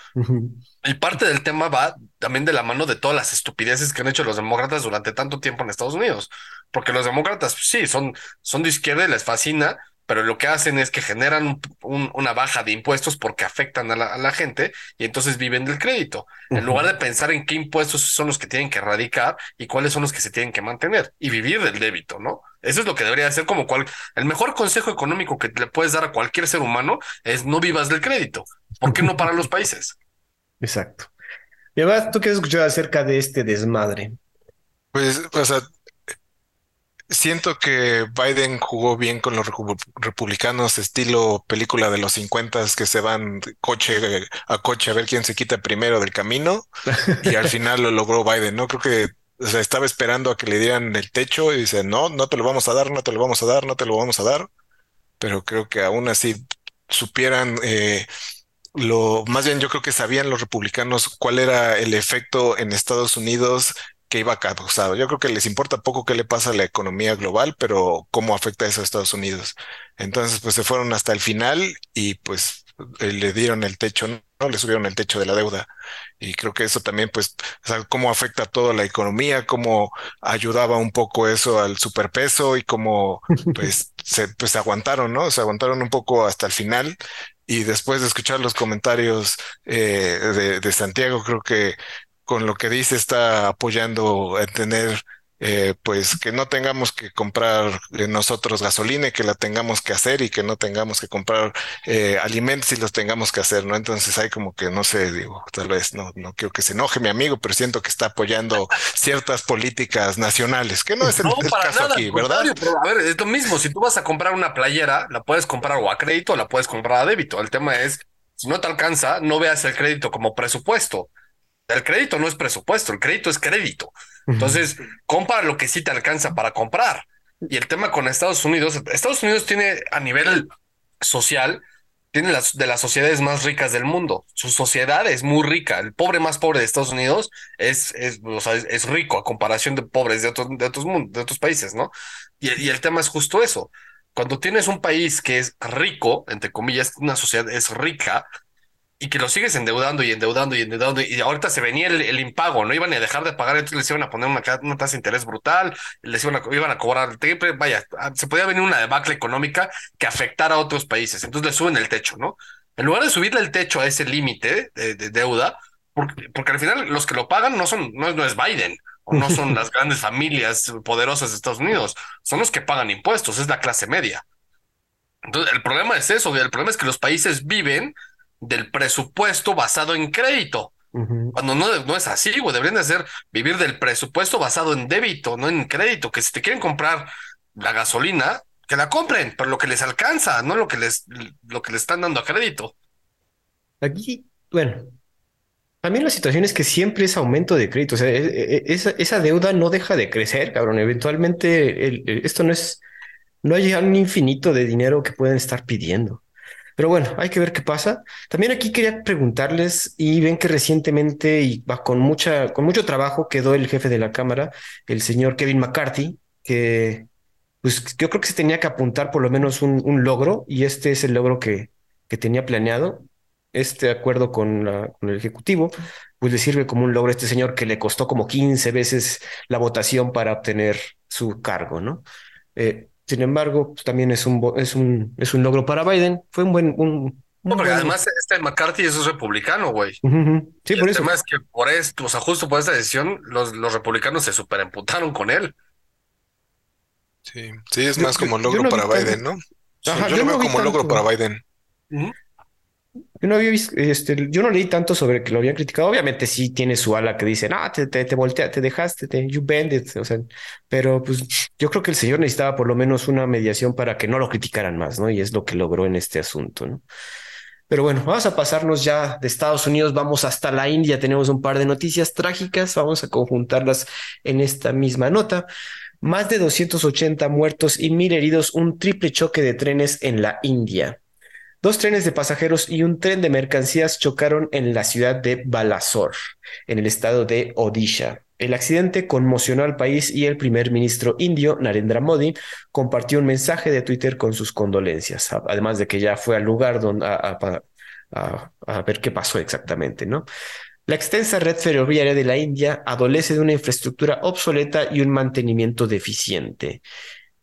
S2: Y parte del tema va también de la mano de todas las estupideces que han hecho los demócratas durante tanto tiempo en Estados Unidos. Porque los demócratas, sí, son, son de izquierda y les fascina pero lo que hacen es que generan una baja de impuestos porque afectan a la, gente y entonces viven del crédito, en lugar de pensar en qué impuestos son los que tienen que erradicar y cuáles son los que se tienen que mantener y vivir del débito, ¿no? Eso es lo que debería ser como cual, el mejor consejo económico que le puedes dar a cualquier ser humano es no vivas del crédito. ¿Por qué no para los países?
S1: Exacto. Y además, ¿tú qué has escuchado acerca de este desmadre?
S3: Pues, o sea, Siento que Biden jugó bien con los republicanos, estilo película de los 50 que se van coche a coche a ver quién se quita primero del camino y al final lo logró Biden, ¿no? Creo que o sea, estaba esperando a que le dieran el techo y dice, no, no te lo vamos a dar, no te lo vamos a dar, no te lo vamos a dar, pero creo que aún así supieran eh, lo, más bien yo creo que sabían los republicanos cuál era el efecto en Estados Unidos que iba a causar. Yo creo que les importa poco qué le pasa a la economía global, pero cómo afecta eso a Estados Unidos. Entonces, pues se fueron hasta el final y pues eh, le dieron el techo, ¿no? Le subieron el techo de la deuda. Y creo que eso también, pues, o sea, cómo afecta a toda la economía, cómo ayudaba un poco eso al superpeso y cómo, pues, se pues, aguantaron, ¿no? Se aguantaron un poco hasta el final. Y después de escuchar los comentarios eh, de, de Santiago, creo que con lo que dice está apoyando a tener eh, pues que no tengamos que comprar eh, nosotros gasolina y que la tengamos que hacer y que no tengamos que comprar eh, alimentos y los tengamos que hacer, ¿no? Entonces hay como que, no sé, digo, tal vez no, no quiero que se enoje mi amigo, pero siento que está apoyando ciertas políticas nacionales, que no es el, caso aquí, ¿verdad?
S2: Pero, a ver, es lo mismo, si tú vas a comprar una playera, la puedes comprar o a crédito o la puedes comprar a débito. El tema es, si no te alcanza, no veas el crédito como presupuesto. El crédito no es presupuesto, el crédito es crédito. Entonces, compra lo que sí te alcanza para comprar. Y el tema con Estados Unidos, Estados Unidos tiene a nivel social, tiene las de las sociedades más ricas del mundo. Su sociedad es muy rica. El pobre más pobre de Estados Unidos es, es, o sea, es, rico a comparación de pobres de otros, de otros, de otros países, ¿no? Y, y el tema es justo eso. Cuando tienes un país que es rico, entre comillas, una sociedad es rica, y que lo sigues endeudando y endeudando y endeudando y ahorita se venía el, impago, no iban a dejar de pagar, entonces les iban a poner una, una tasa de interés brutal, les iban a, iban a cobrar el triple, vaya, ah, se podía venir una debacle económica que afectara a otros países, entonces le suben el techo, ¿no? En lugar de subirle el techo a ese límite de, deuda, porque, porque, al final los que lo pagan no son, no, no es Biden, o no son las grandes familias poderosas de Estados Unidos, son los que pagan impuestos, es la clase media. Entonces, el problema es eso, el problema es que los países viven del presupuesto basado en crédito. Cuando no, no es así, güey, deberían de ser vivir del presupuesto basado en débito, no en crédito. Que si te quieren comprar la gasolina, que la compren, pero lo que les alcanza, no lo que les, lo que les están dando a crédito.
S1: Aquí, bueno, a mí la situación es que siempre es aumento de crédito. O sea, e, e, esa, esa deuda no deja de crecer, cabrón. Eventualmente, esto no es, no hay un infinito de dinero que pueden estar pidiendo. Pero bueno, hay que ver qué pasa. También aquí quería preguntarles, y ven que recientemente y con mucha, con mucho trabajo quedó el jefe de la Cámara, el señor Kevin McCarthy, que pues yo creo que se tenía que apuntar por lo menos un, un logro, y este es el logro que, que tenía planeado. Este acuerdo con, la, con el Ejecutivo, pues le sirve como un logro a este señor que le costó como 15 veces la votación para obtener su cargo, ¿no? Eh, sin embargo, pues, también es un, es, un, es un logro para Biden. Fue un buen... Un,
S2: no, porque además este McCarthy es republicano, güey.
S1: Sí, por eso.
S2: El es que por esto, o sea, justo por esta decisión, los, los republicanos se superemputaron con él.
S3: Sí, sí, es más como logro para Biden, ¿no? yo, lo veo como logro para Biden.
S1: Yo no había visto, este, yo no leí tanto sobre que lo habían criticado. Obviamente sí tiene su ala que dice, ah, te, te, te voltea, te dejaste, te, you. O sea, pero pues yo creo que el señor necesitaba por lo menos una mediación para que no lo criticaran más, ¿no? Y es lo que logró en este asunto, ¿no? Pero bueno, vamos a pasarnos ya de Estados Unidos, vamos hasta la India, tenemos un par de noticias trágicas, vamos a conjuntarlas en esta misma nota. Más de 280 muertos y mil heridos, un triple choque de trenes en la India. Dos trenes de pasajeros y un tren de mercancías chocaron en la ciudad de Balasore, en el estado de Odisha. El accidente conmocionó al país y el primer ministro indio, Narendra Modi, compartió un mensaje de Twitter con sus condolencias, además de que ya fue al lugar donde, a, ver qué pasó exactamente, ¿no? La extensa red ferroviaria de la India adolece de una infraestructura obsoleta y un mantenimiento deficiente.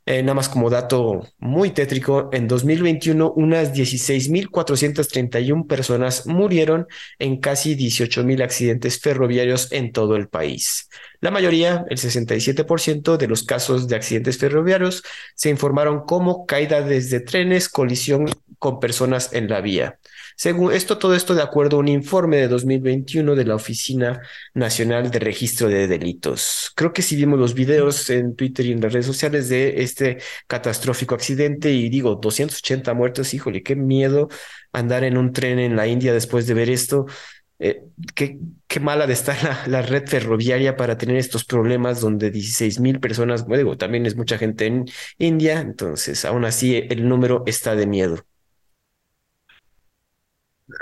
S1: Eh, nada más como dato muy tétrico, en 2021 unas 16.431 personas murieron en casi 18.000 accidentes ferroviarios en todo el país. La mayoría, el 67% de los casos de accidentes ferroviarios, se informaron como caída desde trenes, colisión con personas en la vía. Según esto, todo esto de acuerdo a un informe de 2021 de la Oficina Nacional de Registro de Delitos. Creo que si vimos los videos en Twitter y en las redes sociales de este catastrófico accidente y digo, 280 muertos, híjole, qué miedo andar en un tren en la India después de ver esto. Eh, qué, mala de estar la, la, red ferroviaria para tener estos problemas donde 16 mil personas, bueno, digo, también es mucha gente en India, entonces aún así el número está de miedo.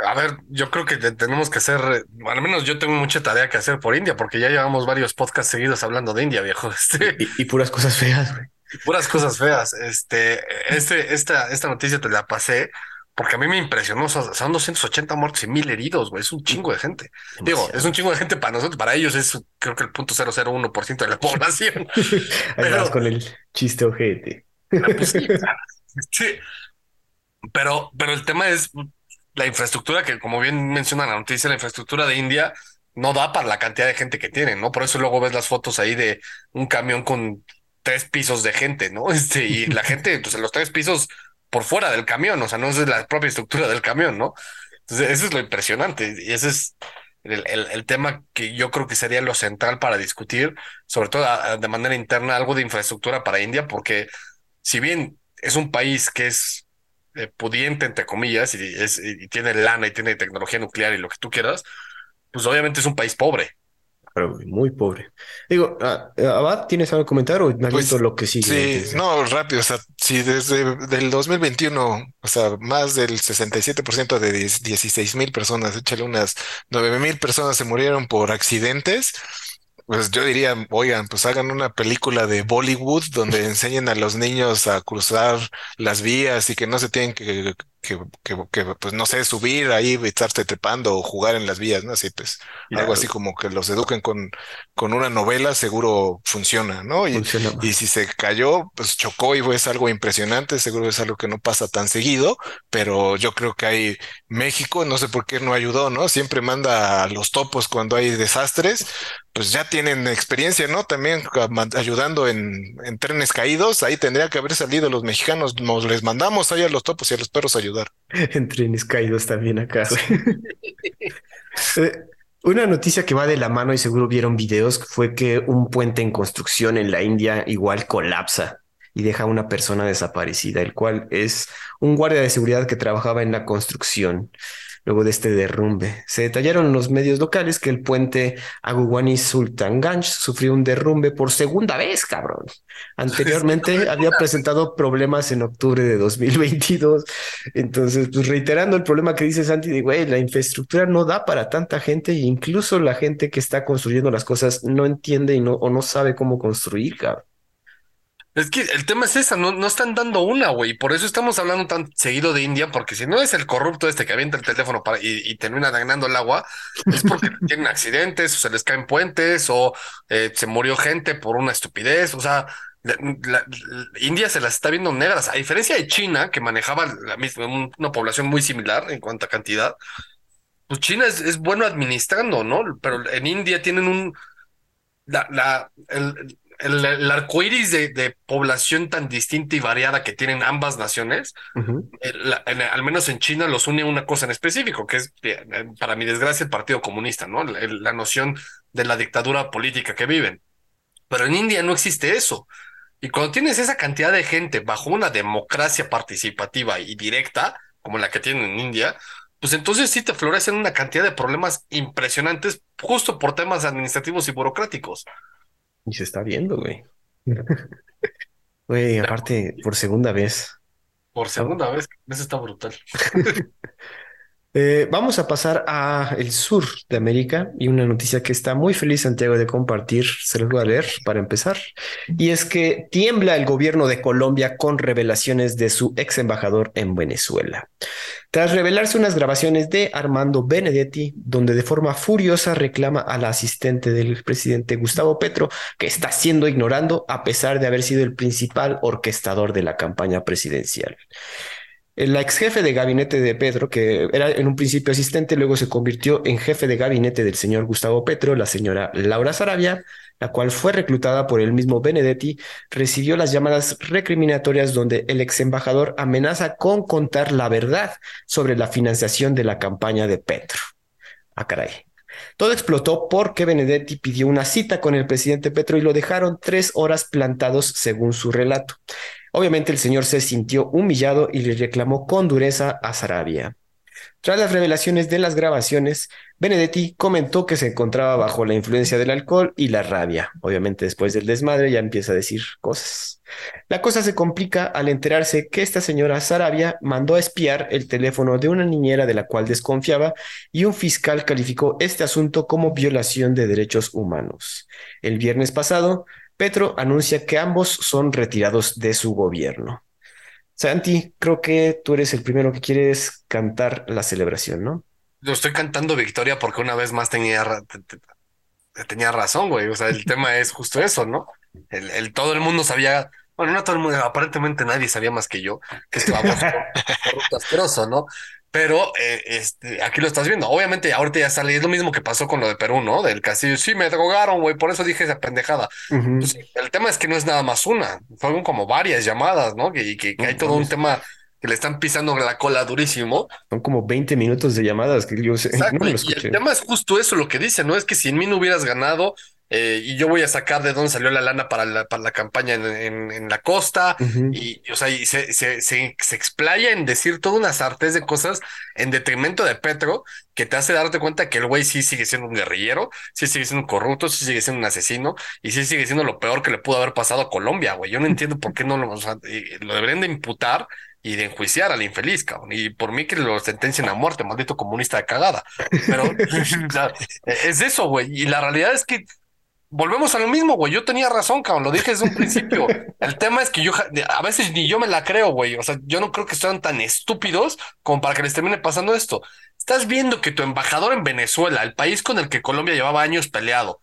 S2: A ver, yo creo que tenemos que hacer, al menos yo tengo mucha tarea que hacer por India, porque ya llevamos varios podcasts seguidos hablando de India, viejo. Este,
S1: y, puras cosas feas, güey.
S2: Puras cosas feas. Este, este, esta, esta noticia te la pasé porque a mí me impresionó. son 280 muertos y mil heridos, güey. Es un chingo de gente. Digo, es un chingo de gente para nosotros. Para ellos es creo que el punto 001% de la población.
S1: Además, con el chiste ojete. Pues
S2: sí, pero, pero el tema es la infraestructura que, como bien menciona la noticia, la infraestructura de India no da para la cantidad de gente que tienen, ¿no? Por eso luego ves las fotos ahí de un camión con tres pisos de gente, ¿no? Este, y la gente, pues en los tres pisos por fuera del camión, o sea, no es la propia estructura del camión, ¿no? Entonces, eso es lo impresionante y ese es el, el, tema que yo creo que sería lo central para discutir, sobre todo de manera interna, algo de infraestructura para India, porque si bien es un país que es eh, pudiente, entre comillas, y, es, y tiene lana y tiene tecnología nuclear y lo que tú quieras, pues obviamente es un país pobre.
S1: Pero muy pobre. Digo, ah, Abad, ¿tienes algo que comentar o me pues, lo que
S3: sigue? Sí, no, rápido. O sea, si desde el 2021, o sea, más del 67% de 16 mil personas, échale unas 9 mil personas se murieron por accidentes. Pues yo diría, oigan, pues hagan una película de Bollywood donde enseñen a los niños a cruzar las vías y que no se tienen que que, que, pues no sé, subir ahí, estarse trepando o jugar en las vías, ¿no? Así pues, algo así como que los eduquen con, con una novela, seguro funciona, ¿no? Y, y si se cayó, pues chocó y es algo impresionante, seguro es algo que no pasa tan seguido, pero yo creo que hay México, no sé por qué no ayudó, ¿no? Siempre manda a los topos cuando hay desastres, pues ya tienen experiencia, ¿no? También ayudando en, en trenes caídos, ahí tendría que haber salido los mexicanos, nos les mandamos ahí a los topos y a los perros ayudar.
S1: En trenes caídos también acá. Eh, una noticia que va de la mano y seguro vieron videos fue que un puente en construcción en la India igual colapsa y deja a una persona desaparecida, el cual es un guardia de seguridad que trabajaba en la construcción luego de este derrumbe. Se detallaron en los medios locales que el puente Aguwani Sultan Ganj sufrió un derrumbe por segunda vez, cabrón. Anteriormente había presentado problemas en octubre de 2022. Entonces, pues reiterando el problema que dice Santi, de güey, la infraestructura no da para tanta gente e incluso la gente que está construyendo las cosas no entiende y no, o no sabe cómo construir, cabrón.
S2: Es que el tema es esa, no, no están dando una, güey. Por eso estamos hablando tan seguido de India, porque si no es el corrupto este que avienta el teléfono para, y, termina dañando el agua, es porque tienen accidentes, o se les caen puentes, o eh, se murió gente por una estupidez. O sea, India se las está viendo negras, a diferencia de China, que manejaba la misma, una población muy similar en cuanto a cantidad. Pues China es, es bueno administrando, ¿no? Pero en India tienen un. La, la, el, el, el arco iris de, población tan distinta y variada que tienen ambas naciones, eh, al menos en China los une una cosa en específico, que es, eh, para mi desgracia, el Partido Comunista, ¿no? La, noción de la dictadura política que viven. Pero en India no existe eso. Y cuando tienes esa cantidad de gente bajo una democracia participativa y directa, como la que tienen en India, pues entonces sí te florecen una cantidad de problemas impresionantes justo por temas administrativos y burocráticos.
S1: Y se está viendo, güey. Güey, aparte, por segunda vez.
S2: Por segunda vez, eso está brutal.
S1: Eh, vamos a pasar a el sur de América y una noticia que está muy feliz Santiago de compartir, se los voy a leer para empezar, y es que tiembla el gobierno de Colombia con revelaciones de su ex embajador en Venezuela. Tras revelarse unas grabaciones de Armando Benedetti, donde de forma furiosa reclama al asistente del presidente Gustavo Petro, que está siendo ignorando a pesar de haber sido el principal orquestador de la campaña presidencial. El ex jefe de gabinete de Pedro, que era en un principio asistente, luego se convirtió en jefe de gabinete del señor Gustavo Petro, la señora Laura Sarabia, la cual fue reclutada por el mismo Benedetti, recibió las llamadas recriminatorias donde el ex embajador amenaza con contar la verdad sobre la financiación de la campaña de Petro. Ah, caray. Todo explotó porque Benedetti pidió una cita con el presidente Petro y lo dejaron tres horas plantados según su relato. Obviamente el señor se sintió humillado y le reclamó con dureza a Sarabia. Tras las revelaciones de las grabaciones, Benedetti comentó que se encontraba bajo la influencia del alcohol y la rabia. Obviamente después del desmadre ya empieza a decir cosas. La cosa se complica al enterarse que esta señora Sarabia mandó a espiar el teléfono de una niñera de la cual desconfiaba y un fiscal calificó este asunto como violación de derechos humanos. El viernes pasado, Petro anuncia que ambos son retirados de su gobierno. Santi, creo que tú eres el primero que quieres cantar la celebración, ¿no?
S2: Lo estoy cantando Victoria porque una vez más tenía, tenía razón, güey. O sea, el tema es justo eso, ¿no? El, todo el mundo sabía, bueno, no todo el mundo, aparentemente nadie sabía más que yo que estaba corrupto asqueroso, ¿no? Pero eh, este, aquí lo estás viendo. Obviamente, ahorita ya sale, es lo mismo que pasó con lo de Perú, ¿no? Del castillo. Sí, me drogaron, güey, por eso dije esa pendejada. Pues, el tema es que no es nada más una, fueron como varias llamadas, ¿no? Y que, hay todo un tema que le están pisando la cola durísimo.
S1: Son como 20 minutos de llamadas que yo sé.
S2: No y el tema es justo eso lo que dice, ¿no? Es que si en mí no hubieras ganado, eh, y yo voy a sacar de dónde salió la lana para la, para la campaña en, en, la costa, y, o sea, y se, se, se, explaya en decir toda una sartez de cosas en detrimento de Petro, que te hace darte cuenta que el güey sí sigue siendo un guerrillero, sí sigue siendo un corrupto, sí sigue siendo un asesino, y sí sigue siendo lo peor que le pudo haber pasado a Colombia, güey. Yo no entiendo por qué no lo, o sea, lo deberían de imputar y de enjuiciar al infeliz, cabrón. Y por mí que lo sentencien a muerte, maldito comunista de cagada. Pero es eso, güey. Y la realidad es que volvemos a lo mismo, güey. Yo tenía razón, cabrón. Lo dije desde un principio. El tema es que yo a veces ni yo me la creo, güey. O sea, yo no creo que sean tan estúpidos como para que les termine pasando esto. Estás viendo que tu embajador en Venezuela, el país con el que Colombia llevaba años peleado,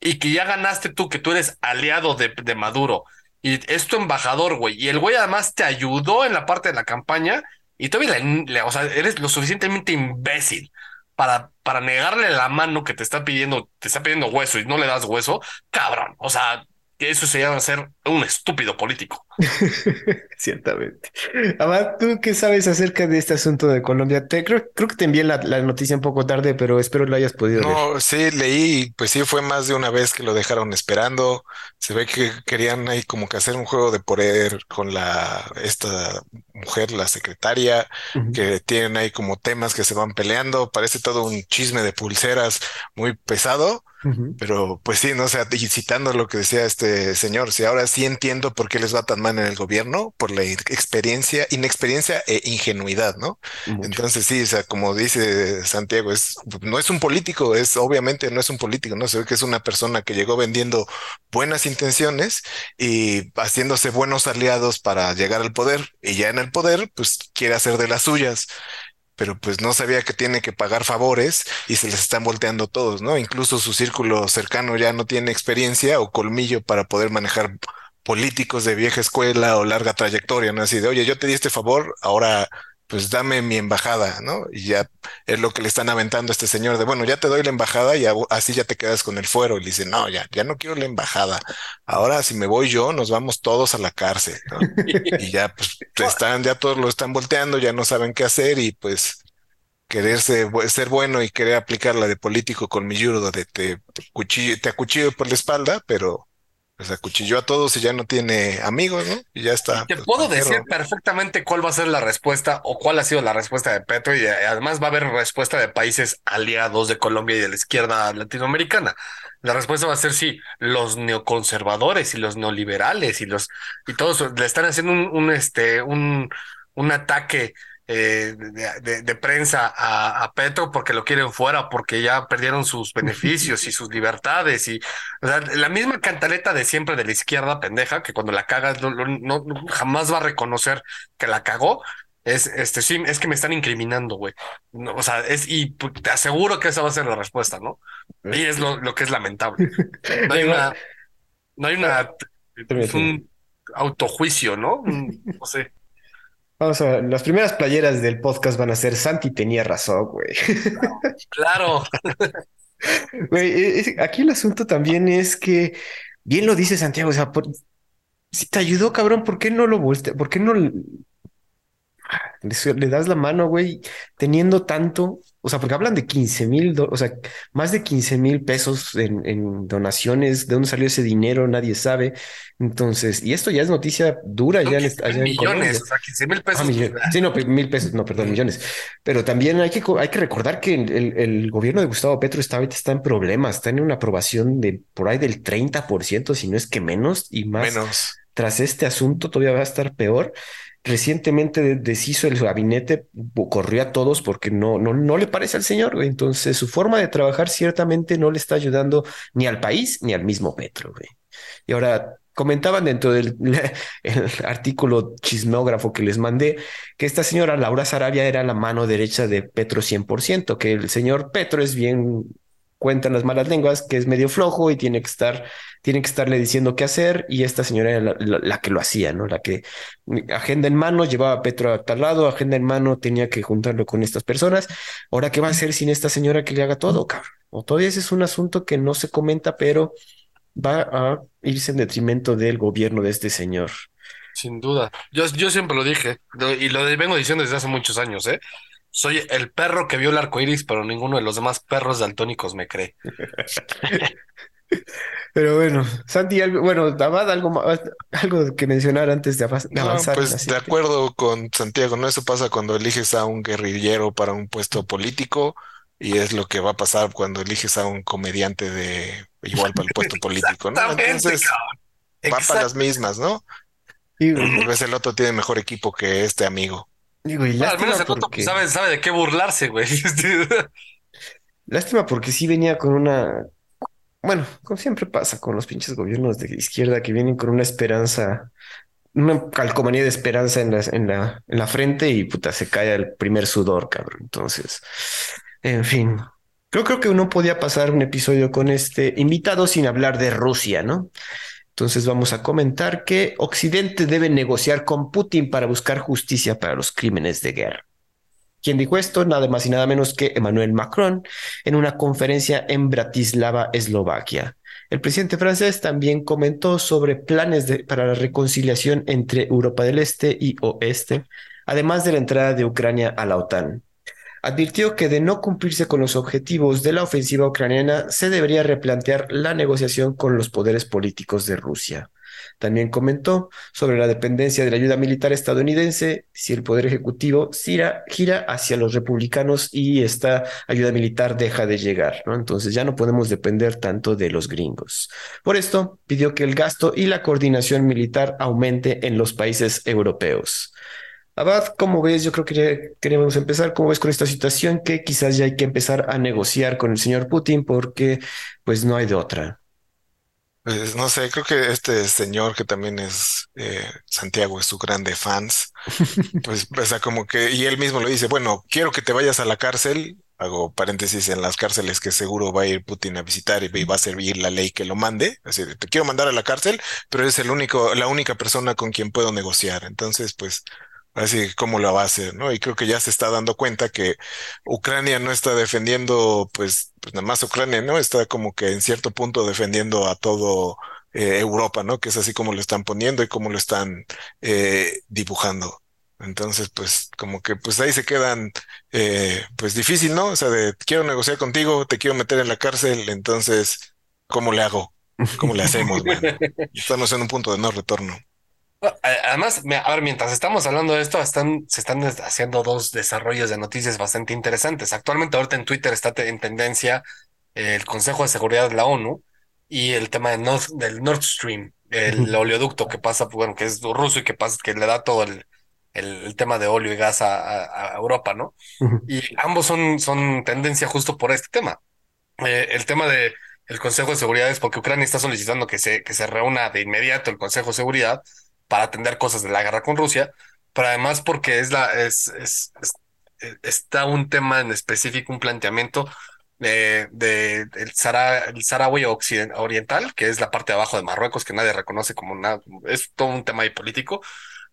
S2: y que ya ganaste tú, que tú eres aliado de, de Maduro, y es tu embajador, güey. Y el güey además te ayudó en la parte de la campaña, y todavía le, o sea, eres lo suficientemente imbécil para, para negarle la mano que te está pidiendo, te está pidiendo hueso y no le das hueso, cabrón. O sea, eso se llama ser un estúpido político.
S1: Ciertamente. Abad, ¿tú qué sabes acerca de este asunto de Colombia? Te, creo, creo que te envié la, noticia un poco tarde, pero espero lo hayas podido
S3: no, sí, leí, pues sí, fue más de una vez que lo dejaron esperando. Se ve que querían ahí como que hacer un juego de poder con la, esta mujer, la secretaria, que tienen ahí como temas que se van peleando. Parece todo un chisme de pulseras muy pesado. Pero pues sí, no o sea, citando lo que decía este señor, si ahora sí entiendo por qué les va tan mal en el gobierno, por la experiencia, inexperiencia e ingenuidad, ¿no? Entonces sí, o sea, como dice Santiago, es, no es un político, es obviamente no es un político, ¿no? Se ve que es una persona que llegó vendiendo buenas intenciones y haciéndose buenos aliados para llegar al poder y ya en el poder, pues quiere hacer de las suyas pero pues no sabía que tiene que pagar favores y se les están volteando todos, ¿no? Incluso su círculo cercano ya no tiene experiencia o colmillo para poder manejar políticos de vieja escuela o larga trayectoria, ¿no? Así de, oye, yo te di este favor, ahora pues dame mi embajada, ¿no? Y ya es lo que le están aventando a este señor de, bueno, ya te doy la embajada y así ya te quedas con el fuero. Y le dice, no, ya, ya no quiero la embajada. Ahora si me voy yo, nos vamos todos a la cárcel, ¿no? y ya, pues, están, ya todos lo están volteando, ya no saben qué hacer y pues quererse ser bueno y querer aplicar la de político con mi yurdo de te, cuchillo, te acuchillo por la espalda, pero pues acuchilló a todos y ya no tiene amigos, ¿no? Y ya está.
S2: Te pues, puedo decir perfectamente cuál va a ser la respuesta o cuál ha sido la respuesta de Petro y además va a haber respuesta de países aliados de Colombia y de la izquierda latinoamericana. La respuesta va a ser sí, los neoconservadores y los neoliberales y los y todos le están haciendo un, un este un un ataque eh, de, prensa a, Petro porque lo quieren fuera, porque ya perdieron sus beneficios y sus libertades y la misma cantaleta de siempre de la izquierda pendeja que cuando la cagas no, jamás va a reconocer que la cagó. Es, este, sí, es que me están incriminando, güey. o sea, es, y te aseguro que esa va a ser la respuesta, ¿no? Y es lo, lo que es lamentable. No hay una, no hay una, un autojuicio, ¿no? No sé.
S1: Vamos a ver, las primeras playeras del podcast van a ser Santi tenía razón, güey.
S2: Claro.
S1: Güey, aquí el asunto también es que, bien lo dice Santiago, o sea, si te ayudó, cabrón, ¿por qué no lo volte? ¿Por qué no le das la mano, güey, teniendo tanto, o sea, porque hablan de 15 mil, o sea, más de 15 mil pesos en, donaciones, de dónde salió ese dinero, nadie sabe. Entonces, y esto ya es noticia dura ya
S2: en, millones, o sea, 15 mil pesos.
S1: Ah, sí, no, mil pesos, no, perdón, millones. Pero también hay que, hay que recordar que el, el gobierno de Gustavo Petro está, está en problemas, está en una aprobación de por ahí del 30%, si no es que menos y más.
S3: Menos.
S1: Tras este asunto todavía va a estar peor recientemente deshizo el gabinete, corrió a todos porque no, no, no le parece al señor. Entonces, su forma de trabajar ciertamente no le está ayudando ni al país ni al mismo Petro. Y ahora comentaban dentro del artículo chismógrafo que les mandé que esta señora Laura Sarabia era la mano derecha de Petro 100%, que el señor Petro es bien cuentan las malas lenguas que es medio flojo y tiene que estar, tiene que estarle diciendo qué hacer y esta señora era la, que lo hacía, ¿no? La que agenda en mano llevaba a Petro a tal lado, agenda en mano tenía que juntarlo con estas personas. Ahora, ¿qué va a hacer sin esta señora que le haga todo, cabrón? O todavía ese es un asunto que no se comenta, pero va a irse en detrimento del gobierno de este señor.
S2: Sin duda. Yo, yo siempre lo dije y lo vengo diciendo desde hace muchos años, ¿eh? Soy el perro que vio el arco iris, pero ninguno de los demás perros daltónicos me cree.
S1: Pero bueno, Santi, algo, bueno, Abad, algo, algo que mencionar antes de, avanzar.
S3: pues de acuerdo con Santiago, ¿no? Eso pasa cuando eliges a un guerrillero para un puesto político y es lo que va a pasar cuando eliges a un comediante de igual para el puesto político, ¿no? Entonces va para las mismas, ¿no? Y tal vez el otro tiene mejor equipo que este amigo.
S2: Al menos el otro sabe, sabe de qué burlarse, güey.
S1: lástima porque sí venía con una. Bueno, como siempre pasa con los pinches gobiernos de izquierda que vienen con una esperanza, una calcomanía de esperanza en la, en la, en la frente y puta, se cae el primer sudor, cabrón. Entonces, en fin, creo, creo que uno podía pasar un episodio con este invitado sin hablar de Rusia, ¿no? Entonces vamos a comentar que Occidente debe negociar con Putin para buscar justicia para los crímenes de guerra. Quien dijo esto? Nada más y nada menos que Emmanuel Macron en una conferencia en Bratislava, Eslovaquia. El presidente francés también comentó sobre planes para la reconciliación entre Europa del Este y Oeste, además de la entrada de Ucrania a la OTAN advirtió que de no cumplirse con los objetivos de la ofensiva ucraniana, se debería replantear la negociación con los poderes políticos de Rusia. También comentó sobre la dependencia de la ayuda militar estadounidense si el poder ejecutivo gira, hacia los republicanos y esta ayuda militar deja de llegar. Entonces ya no podemos depender tanto de los gringos. Por esto, pidió que el gasto y la coordinación militar aumente en los países europeos. Abad, ¿cómo ves? Yo creo que queremos empezar. ¿Cómo ves con esta situación? Que quizás ya hay que empezar a negociar con el señor Putin porque pues no hay de otra.
S3: Pues no sé, creo que este señor que también es eh, Santiago, es su grande fans, pues o sea, como que, y él mismo lo dice, bueno, quiero que te vayas a la cárcel, hago paréntesis en las cárceles que seguro va a ir Putin a visitar y va a servir la ley que lo mande, así te quiero mandar a la cárcel, pero es el único, la única persona con quien puedo negociar. Entonces, pues Así cómo lo va a hacer, ¿no? Y creo que ya se está dando cuenta que Ucrania no está defendiendo, pues, pues nada más Ucrania, ¿no? Está como que en cierto punto defendiendo a todo eh, Europa, ¿no? Que es así como lo están poniendo y como lo están eh, dibujando. Entonces, pues, como que pues ahí se quedan, eh, pues difícil, ¿no? O sea, de quiero negociar contigo, te quiero meter en la cárcel, entonces, ¿cómo le hago? ¿Cómo le hacemos, Estamos en un punto de no retorno.
S2: Además, a ver, mientras estamos hablando de esto, están, se están haciendo dos desarrollos de noticias bastante interesantes. Actualmente, ahorita en Twitter está en tendencia el Consejo de Seguridad de la ONU y el tema del Nord, del Nord Stream, el oleoducto que pasa, bueno, que es ruso y que pasa, que le da todo el, el, tema de óleo y gas a, Europa, ¿no? Y ambos son, son tendencia justo por este tema. Eh, el tema de el Consejo de Seguridad es porque Ucrania está solicitando que se, que se reúna de inmediato el Consejo de Seguridad para atender cosas de la guerra con Rusia, pero además porque es la, es, es, está un tema en específico, un planteamiento de, de el, Sahara, el Saharaui Oriental, que es la parte de abajo de Marruecos, que nadie reconoce como nada, es todo un tema ahí político,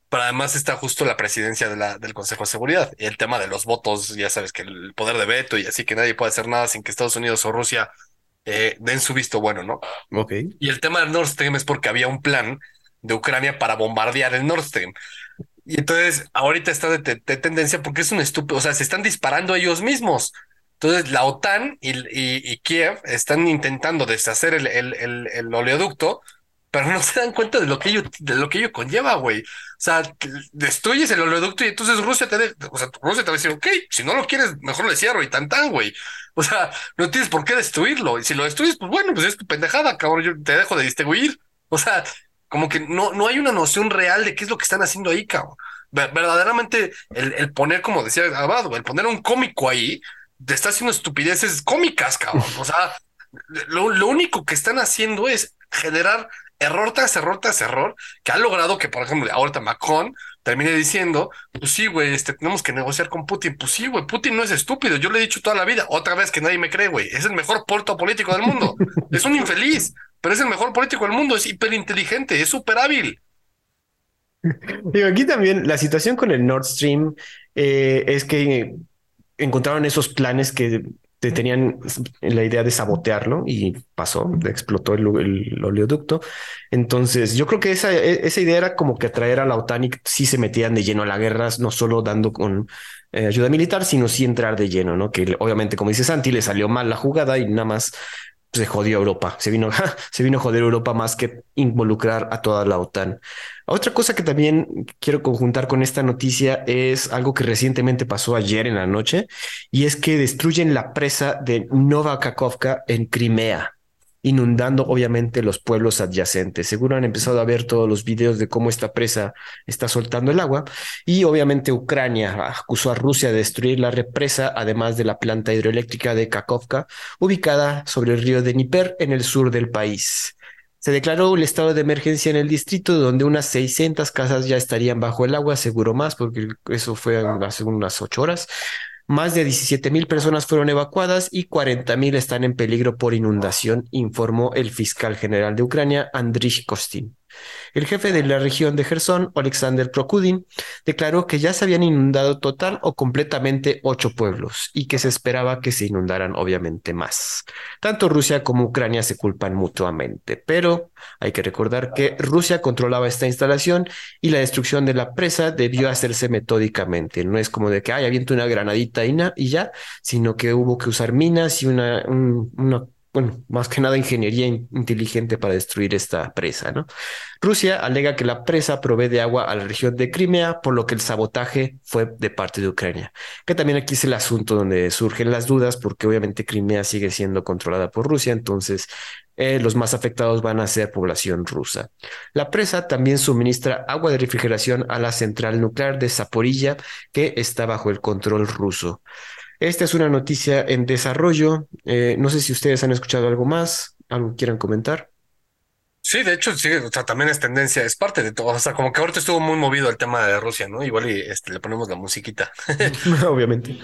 S2: pero además está justo la presidencia de la, del Consejo de Seguridad y el tema de los votos, ya sabes que el poder de veto y así que nadie puede hacer nada sin que Estados Unidos o Rusia eh, den su visto bueno, ¿no?
S1: Ok.
S2: Y el tema del Nord Stream es porque había un plan de Ucrania para bombardear el Nord Stream. Y entonces ahorita está de, tendencia porque es un estúpido, o sea, se están disparando ellos mismos. Entonces la OTAN y, Kiev están intentando deshacer el, el, el, oleoducto, pero no se dan cuenta de lo que ello, de lo que ello conlleva, güey. O sea, destruyes el oleoducto y entonces Rusia te, o sea, Rusia te va a decir, ok, si no lo quieres, mejor le cierro y tan tan, güey. O sea, no tienes por qué destruirlo. Y si lo destruyes, pues bueno, pues es tu pendejada, cabrón, yo te dejo de distribuir. O sea, como que no, no hay una noción real de qué es lo que están haciendo ahí, cabrón. Verdaderamente, el, el poner, como decía Abado, el poner un cómico ahí, te está haciendo estupideces cómicas, cabrón. O sea, lo, lo único que están haciendo es generar error tras error tras error, que ha logrado que, por ejemplo, ahorita Macron terminé diciendo, pues sí, güey, este, tenemos que negociar con Putin. Pues sí, güey, Putin no es estúpido, yo le he dicho toda la vida, otra vez que nadie me cree, güey, es el mejor puerto político del mundo. es un infeliz, pero es el mejor político del mundo, es hiperinteligente, es súper hábil.
S1: Digo, aquí también la situación con el Nord Stream eh, es que encontraron esos planes que tenían la idea de sabotearlo y pasó, explotó el, oleoducto. Entonces, yo creo que esa, e, idea era como que atraer a la OTAN y sí se metían de lleno a la guerra, no solo dando con eh, ayuda militar, sino sí entrar de lleno, ¿no? Que obviamente, como dice Santi, le salió mal la jugada y nada más se jodió Europa. Se vino, se vino a joder Europa más que involucrar a toda la OTAN. Otra cosa que también quiero conjuntar con esta noticia es algo que recientemente pasó ayer en la noche y es que destruyen la presa de Nova Kakovka en Crimea inundando obviamente los pueblos adyacentes. Seguro han empezado a ver todos los videos de cómo esta presa está soltando el agua y obviamente Ucrania acusó a Rusia de destruir la represa, además de la planta hidroeléctrica de Kakovka, ubicada sobre el río de Dnieper en el sur del país. Se declaró el estado de emergencia en el distrito, donde unas 600 casas ya estarían bajo el agua, seguro más, porque eso fue hace unas ocho horas. Más de 17 mil personas fueron evacuadas y 40 mil están en peligro por inundación, informó el fiscal general de Ucrania, Andriy Kostin. El jefe de la región de Gerson, Alexander Prokudin, declaró que ya se habían inundado total o completamente ocho pueblos y que se esperaba que se inundaran obviamente más. Tanto Rusia como Ucrania se culpan mutuamente, pero hay que recordar que Rusia controlaba esta instalación y la destrucción de la presa debió hacerse metódicamente. No es como de que, ay, aviento una granadita y, y ya, sino que hubo que usar minas y una, una bueno, más que nada ingeniería inteligente para destruir esta presa, ¿no? Rusia alega que la presa provee de agua a la región de Crimea, por lo que el sabotaje fue de parte de Ucrania. Que también aquí es el asunto donde surgen las dudas, porque obviamente Crimea sigue siendo controlada por Rusia, entonces eh, los más afectados van a ser población rusa. La presa también suministra agua de refrigeración a la central nuclear de Zaporilla, que está bajo el control ruso. Esta es una noticia en desarrollo. Eh, no sé si ustedes han escuchado algo más, algo quieran comentar.
S2: Sí, de hecho, sí, o sea, también es tendencia, es parte de todo. O sea, como que ahorita estuvo muy movido el tema de Rusia, ¿no? Igual y este, le ponemos la musiquita.
S1: Obviamente.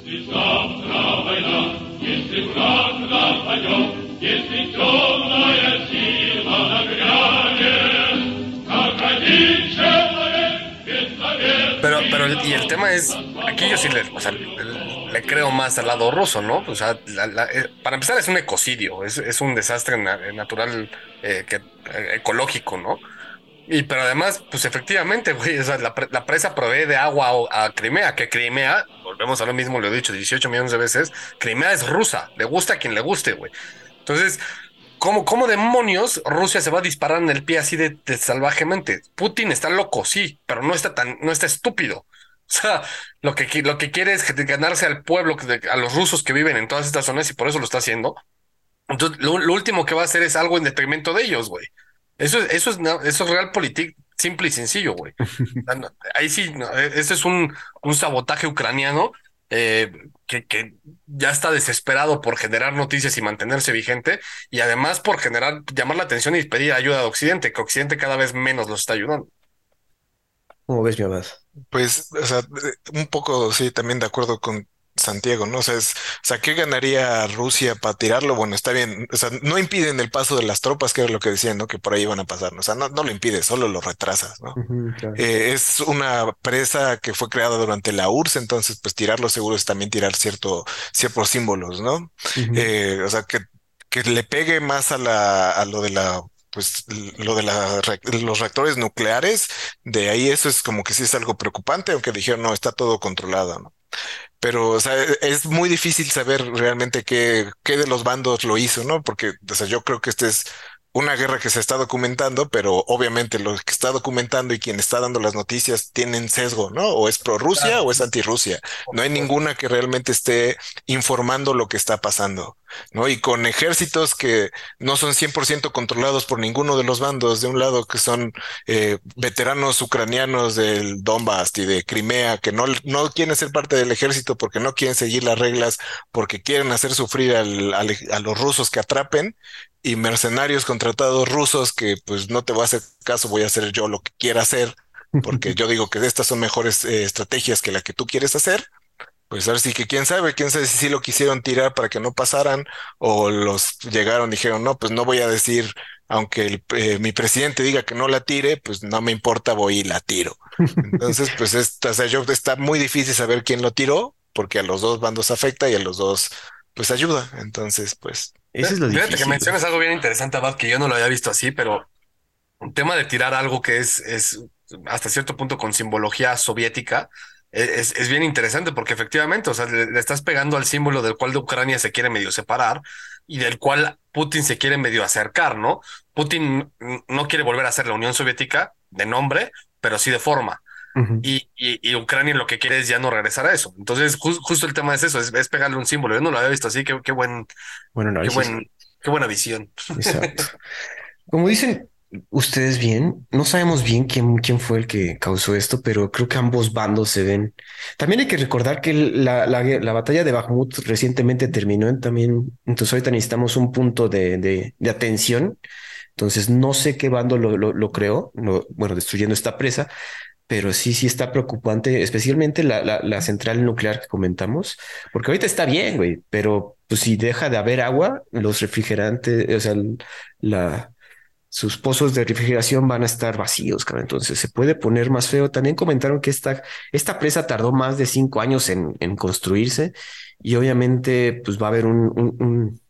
S2: Pero, pero, y el tema es, aquí yo sí le, o sea, le creo más al lado ruso, ¿no? O sea, eh, para empezar es un ecocidio, es, un desastre natural eh, que, eh, ecológico, ¿no? Y pero además, pues efectivamente, güey, o sea, la, presa provee de agua a, Crimea, que Crimea, volvemos a lo mismo, lo he dicho 18 millones de veces, Crimea es rusa, le gusta a quien le guste, güey. Entonces, ¿cómo, ¿cómo demonios Rusia se va a disparar en el pie así de salvajemente? Putin está loco, sí, pero no está tan, no está estúpido. O sea, lo que, lo que quiere es ganarse al pueblo, a los rusos que viven en todas estas zonas y por eso lo está haciendo. Entonces, lo, último que va a hacer es algo en detrimento de ellos, güey. Eso, eso, es, eso es realpolitik simple y sencillo, güey. Ahí sí, ese es un, un sabotaje ucraniano eh, que, que, ya está desesperado por generar noticias y mantenerse vigente, y además por generar, llamar la atención y pedir ayuda de Occidente, que Occidente cada vez menos los está ayudando.
S1: ¿Cómo ves, mi amado?
S3: Pues, o sea, un poco, sí, también de acuerdo con Santiago, ¿no? O sea, es, o sea, ¿qué ganaría Rusia para tirarlo? Bueno, está bien, o sea, no impiden el paso de las tropas, que era lo que decían, ¿no? Que por ahí van a pasar, ¿no? O sea, no, no lo impide, solo lo retrasas, ¿no? Eh, es una presa que fue creada durante la URSS, entonces, pues tirarlo seguro es también tirar cierto, ciertos símbolos, ¿no? Eh, o sea, que, que le pegue más a la, a lo de la pues lo de los reactores nucleares, de ahí eso es como que sí es algo preocupante, aunque dijeron, no, está todo controlado, ¿no? Pero, o sea, es muy difícil saber realmente qué, qué de los bandos lo hizo, ¿no? Porque, o sea, yo creo que este es una guerra que se está documentando, pero obviamente lo que está documentando y quien está dando las noticias tienen sesgo, ¿no? O es pro Rusia o es anti Rusia. No hay ninguna que realmente esté informando lo que está pasando, ¿no? Y con ejércitos que no son 100% controlados por ninguno de los bandos, de un lado que son eh, veteranos ucranianos del Donbass y de Crimea, que no, no quieren ser parte del ejército porque no quieren seguir las reglas, porque quieren hacer sufrir al, a los rusos que atrapen, y mercenarios contratados rusos que pues no te voy a hacer caso, voy a hacer yo lo que quiera hacer, porque yo digo que estas son mejores eh, estrategias que la que tú quieres hacer, pues ahora sí que quién sabe, quién sabe si sí lo quisieron tirar para que no pasaran o los llegaron y dijeron, no, pues no voy a decir, aunque eh, mi presidente diga que no la tire, pues no me importa, voy y la tiro. Entonces, pues o sea, yo, está muy difícil saber quién lo tiró, porque a los dos bandos afecta y a los dos, pues ayuda. Entonces, pues...
S1: Eso es lo
S2: Fíjate
S1: difícil.
S2: que mencionas algo bien interesante, Abad, que yo no lo había visto así, pero un tema de tirar algo que es, es hasta cierto punto con simbología soviética, es, es bien interesante porque efectivamente, o sea, le, le estás pegando al símbolo del cual de Ucrania se quiere medio separar y del cual Putin se quiere medio acercar, ¿no? Putin no quiere volver a ser la Unión Soviética de nombre, pero sí de forma. Y, y, y Ucrania lo que quiere es ya no regresar a eso. Entonces, jus- justo el tema es eso, es, es pegarle un símbolo. Yo no lo había visto así, qué, qué buen,
S1: Bueno, no,
S2: qué buen, qué buena visión.
S1: Exacto. Como dicen ustedes bien, no sabemos bien quién, quién fue el que causó esto, pero creo que ambos bandos se ven. También hay que recordar que la, la, la batalla de Bakhmut recientemente terminó en también, entonces ahorita necesitamos un punto de, de, de atención. Entonces no sé qué bando lo, lo, creó, bueno, destruyendo esta presa, pero sí, sí está preocupante, especialmente la, la, la central nuclear que comentamos, porque ahorita está bien, güey, pero pues si deja de haber agua, los refrigerantes, o sea, la, sus pozos de refrigeración van a estar vacíos, cabrón. Entonces se puede poner más feo. También comentaron que esta, esta presa tardó más de cinco años en, en construirse y obviamente pues va a haber un, un- un-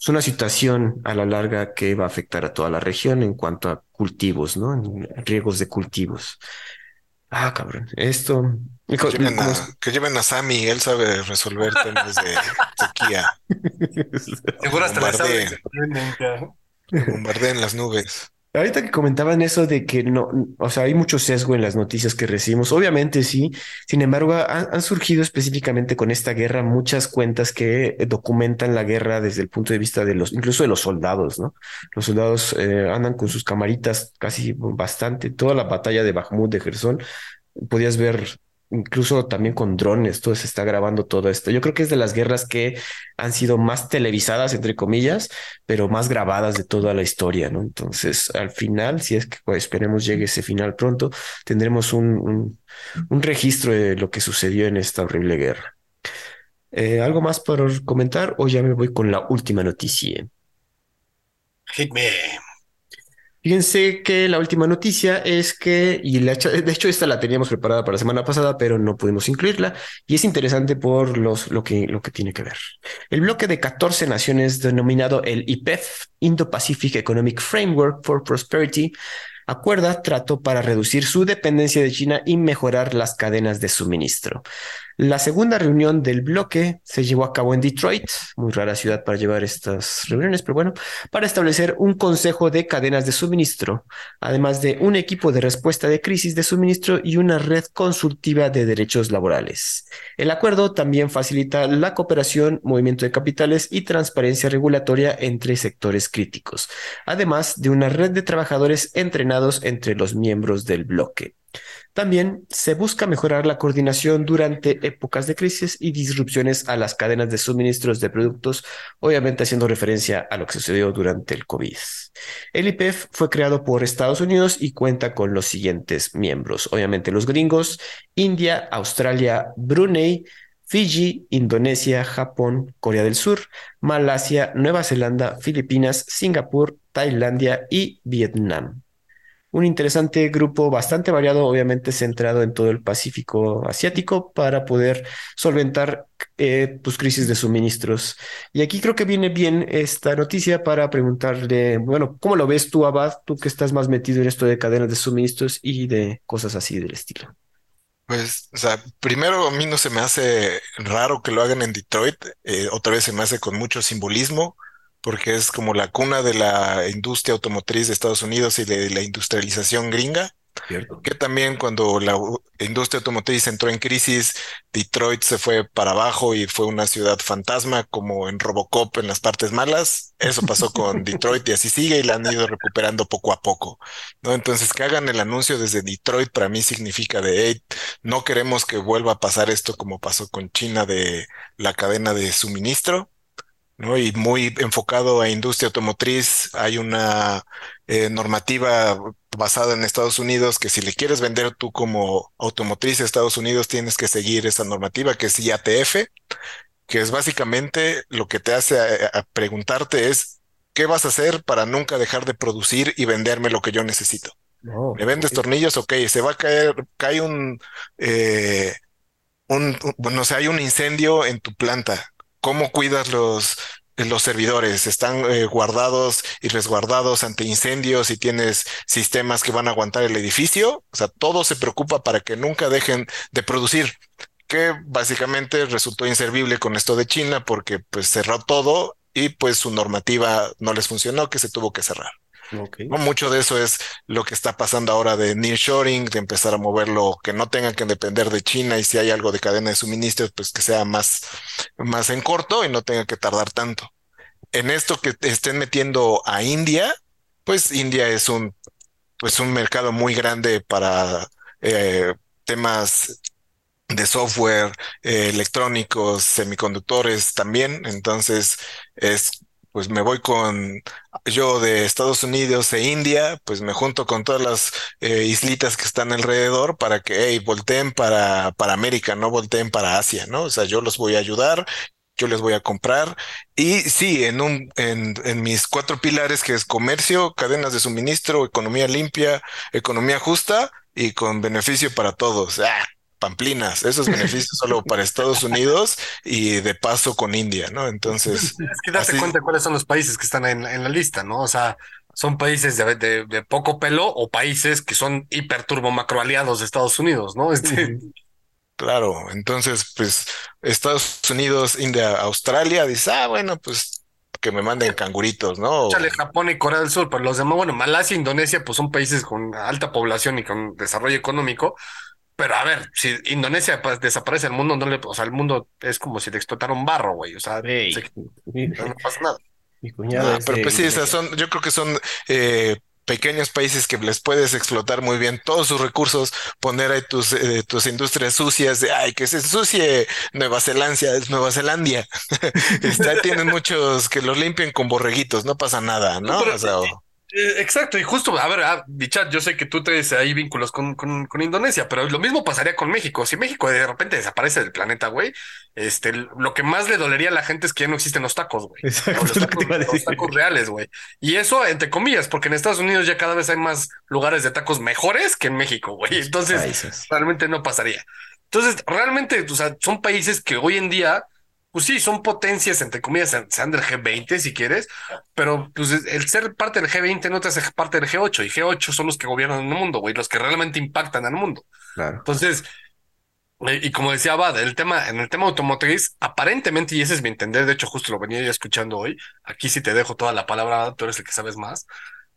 S1: es una situación a la larga que va a afectar a toda la región en cuanto a cultivos, ¿no? En riegos de cultivos. Ah, cabrón. Esto.
S3: Que lleven, a, que lleven a Sammy, él sabe resolver temas de sequía,
S2: Seguro hasta le sabe.
S3: Bombardeo. bombardeen las nubes.
S1: Ahorita que comentaban eso de que no, o sea, hay mucho sesgo en las noticias que recibimos, obviamente sí, sin embargo, han, han surgido específicamente con esta guerra muchas cuentas que documentan la guerra desde el punto de vista de los, incluso de los soldados, ¿no? Los soldados eh, andan con sus camaritas casi bastante, toda la batalla de Bakhmut, de Gerson, podías ver incluso también con drones, todo se está grabando todo esto. Yo creo que es de las guerras que han sido más televisadas, entre comillas, pero más grabadas de toda la historia, ¿no? Entonces, al final, si es que pues, esperemos llegue ese final pronto, tendremos un, un, un registro de lo que sucedió en esta horrible guerra. Eh, ¿algo más por comentar o ya me voy con la última noticia?
S2: Hit me.
S1: Fíjense que la última noticia es que, y la, de hecho esta la teníamos preparada para la semana pasada, pero no pudimos incluirla, y es interesante por los, lo, que, lo que tiene que ver. El bloque de 14 naciones denominado el IPEF, Indo-Pacific Economic Framework for Prosperity, acuerda trato para reducir su dependencia de China y mejorar las cadenas de suministro. La segunda reunión del bloque se llevó a cabo en Detroit, muy rara ciudad para llevar estas reuniones, pero bueno, para establecer un consejo de cadenas de suministro, además de un equipo de respuesta de crisis de suministro y una red consultiva de derechos laborales. El acuerdo también facilita la cooperación, movimiento de capitales y transparencia regulatoria entre sectores críticos, además de una red de trabajadores entrenados entre los miembros del bloque. También se busca mejorar la coordinación durante épocas de crisis y disrupciones a las cadenas de suministros de productos, obviamente haciendo referencia a lo que sucedió durante el COVID. El IPEF fue creado por Estados Unidos y cuenta con los siguientes miembros, obviamente los gringos, India, Australia, Brunei, Fiji, Indonesia, Japón, Corea del Sur, Malasia, Nueva Zelanda, Filipinas, Singapur, Tailandia y Vietnam un interesante grupo bastante variado, obviamente centrado en todo el Pacífico asiático para poder solventar eh, pues, crisis de suministros. Y aquí creo que viene bien esta noticia para preguntarle, bueno, ¿cómo lo ves tú, Abad? Tú que estás más metido en esto de cadenas de suministros y de cosas así del estilo.
S3: Pues, o sea, primero a mí no se me hace raro que lo hagan en Detroit, eh, otra vez se me hace con mucho simbolismo porque es como la cuna de la industria automotriz de Estados Unidos y de la industrialización gringa.
S1: Cierto.
S3: Que también cuando la industria automotriz entró en crisis, Detroit se fue para abajo y fue una ciudad fantasma como en Robocop en las partes malas. Eso pasó con Detroit y así sigue y la han ido recuperando poco a poco. ¿no? Entonces que hagan el anuncio desde Detroit para mí significa de, hey, no queremos que vuelva a pasar esto como pasó con China de la cadena de suministro. ¿No? Y muy enfocado a industria automotriz, hay una eh, normativa basada en Estados Unidos, que si le quieres vender tú como automotriz a Estados Unidos, tienes que seguir esa normativa que es IATF, que es básicamente lo que te hace a, preguntarte es, ¿qué vas a hacer para nunca dejar de producir y venderme lo que yo necesito? Oh, ¿Me vendes tornillos? Ok, se va a caer, cae un, eh, un, bueno, o sea, hay un incendio en tu planta. ¿Cómo cuidas los, los servidores? ¿Están eh, guardados y resguardados ante incendios y tienes sistemas que van a aguantar el edificio? O sea, todo se preocupa para que nunca dejen de producir que básicamente resultó inservible con esto de China porque pues cerró todo y pues su normativa no les funcionó, que se tuvo que cerrar. No, mucho de eso es lo que está pasando ahora de nearshoring, de empezar a moverlo, que no tengan que depender de China y si hay algo de cadena de suministros, pues que sea más, más en corto y no tenga que tardar tanto. En esto que estén metiendo a India, pues India es un, pues un mercado muy grande para eh, temas de software, eh, electrónicos, semiconductores también. Entonces, es, pues me voy con yo de Estados Unidos e India, pues me junto con todas las eh, islitas que están alrededor para que, hey, volteen para, para América, no volteen para Asia, ¿no? O sea, yo los voy a ayudar. Yo les voy a comprar. Y sí, en un, en, en mis cuatro pilares, que es comercio, cadenas de suministro, economía limpia, economía justa y con beneficio para todos. ¡Ah! Pamplinas, esos beneficios solo para Estados Unidos y de paso con India, ¿no? Entonces.
S2: Es que date cuenta cuáles son los países que están en, la lista, ¿no? O sea, son países de, poco pelo o países que son hiperturbo macro aliados de Estados Unidos, ¿no? Este...
S3: Claro, entonces, pues Estados Unidos, India, Australia, dice, ah, bueno, pues que me manden canguritos, ¿no?
S2: Échale Japón y Corea del Sur, pero los demás, bueno, Malasia, Indonesia, pues son países con alta población y con desarrollo económico, pero a ver, si Indonesia pues, desaparece el mundo, no le, o sea, el mundo es como si le explotara un barro, güey. O sea, no pasa nada.
S3: Mi cuñado pero pues sí, o son, yo creo que son eh, pequeños países que les puedes explotar muy bien todos sus recursos, poner ahí tus, eh, tus industrias sucias de ay, que se ensucie Nueva Zelanda, Nueva Zelandia. Está, tienen muchos que los limpien con borreguitos, no pasa nada, ¿no? o sea,
S2: exacto, y justo, a ver, ah, Bichat, yo sé que tú tienes ahí vínculos con, con, con, Indonesia, pero lo mismo pasaría con México. Si México de repente desaparece del planeta, güey, este, lo que más le dolería a la gente es que ya no existen los tacos, güey. Exacto, los, tacos, los tacos reales, güey. Y eso, entre comillas, porque en Estados Unidos ya cada vez hay más lugares de tacos mejores que en México, güey. Entonces, realmente no pasaría. Entonces, realmente, o sea, son países que hoy en día pues sí, son potencias, entre comillas, sean del G20 si quieres, pero pues el ser parte del G20 no te hace parte del G8 y G8 son los que gobiernan el mundo, güey, los que realmente impactan al mundo. Claro. Entonces, eh, y como decía Abad, el tema, en el tema automotriz, aparentemente, y ese es mi entender, de hecho, justo lo venía yo escuchando hoy, aquí sí te dejo toda la palabra, tú eres el que sabes más.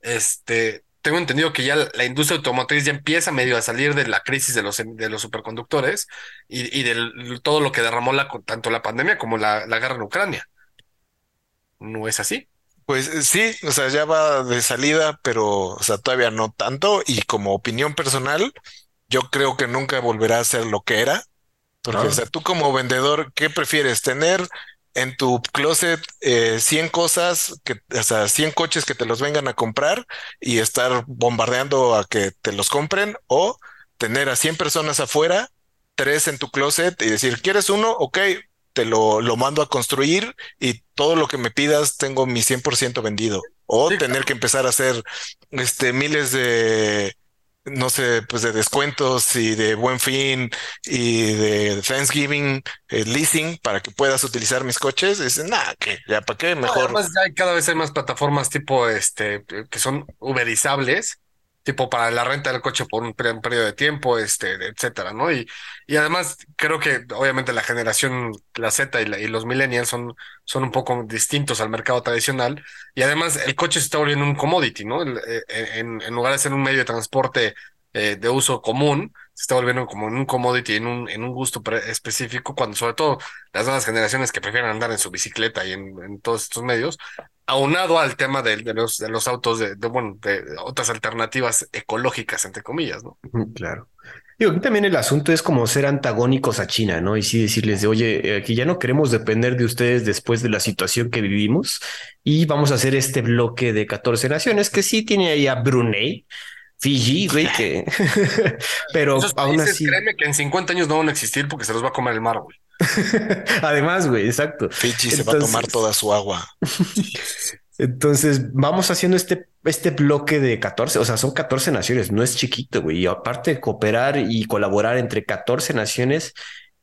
S2: Este, tengo entendido que ya la industria automotriz ya empieza medio a salir de la crisis de los, de los superconductores y, y de todo lo que derramó la, tanto la pandemia como la, la guerra en Ucrania. ¿No es así?
S3: Pues eh, sí, o sea, ya va de salida, pero o sea, todavía no tanto. Y como opinión personal, yo creo que nunca volverá a ser lo que era. Porque, o sea, tú como vendedor, ¿qué prefieres? ¿Tener en tu closet 100 eh, cosas, que, o sea, 100 coches que te los vengan a comprar y estar bombardeando a que te los compren o tener a 100 personas afuera, tres en tu closet y decir, ¿quieres uno? Ok, te lo, lo mando a construir y todo lo que me pidas tengo mi 100% vendido. O tener que empezar a hacer este, miles de no sé, pues de descuentos y de buen fin y de Thanksgiving eh, leasing para que puedas utilizar mis coches, dicen, nada, que ya para qué, mejor.
S2: además, ya cada vez hay más plataformas tipo este que son uberizables tipo para la renta del coche por un, periodo de tiempo, este, etcétera, ¿no? Y, y además creo que obviamente la generación, la Z y, los millennials son, son un poco distintos al mercado tradicional y además el coche se está volviendo un commodity, ¿no? Eh, en, en lugar de ser un medio de transporte eh, de uso común, se está volviendo como en un commodity, en un, en un gusto específico, cuando sobre todo las nuevas generaciones que prefieren andar en su bicicleta y en, en todos estos medios, aunado al tema de, de, los, de los autos, de, de, bueno, de otras alternativas ecológicas, entre comillas, ¿no?
S1: Claro. Digo, aquí también el asunto es como ser antagónicos a China, ¿no? Y sí decirles de, oye, aquí ya no queremos depender de ustedes después de la situación que vivimos y vamos a hacer este bloque de 14 naciones que sí tiene ahí a Brunei, Fiji, güey, que. Pero
S2: Esos
S1: aún
S2: países,
S1: así.
S2: créeme que en 50 años no van a existir porque se los va a comer el mar, güey.
S1: Además, güey, exacto.
S3: Fiji se va a tomar toda su agua.
S1: Entonces, vamos haciendo este, este bloque de 14, o sea, son 14 naciones, no es chiquito, güey. Y aparte de cooperar y colaborar entre 14 naciones,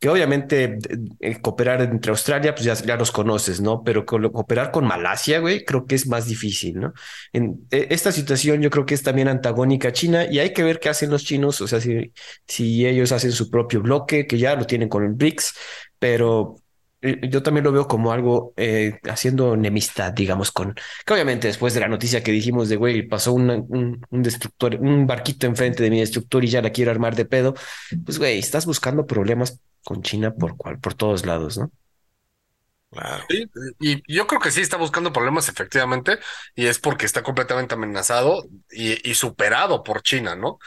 S1: que obviamente eh, cooperar entre Australia, pues ya, ya los conoces, ¿no? Pero co- cooperar con Malasia, güey, creo que es más difícil, ¿no? En eh, esta situación yo creo que es también antagónica a China y hay que ver qué hacen los chinos, o sea, si, si ellos hacen su propio bloque, que ya lo tienen con el BRICS, pero eh, yo también lo veo como algo eh, haciendo enemistad, digamos, con que obviamente después de la noticia que dijimos de güey, pasó una- un, un destructor, un barquito enfrente de mi destructor y ya la quiero armar de pedo, pues güey, estás buscando problemas con China por cual, por todos lados, ¿no?
S3: Claro.
S2: Sí, y yo creo que sí está buscando problemas efectivamente, y es porque está completamente amenazado y, y superado por China, ¿no?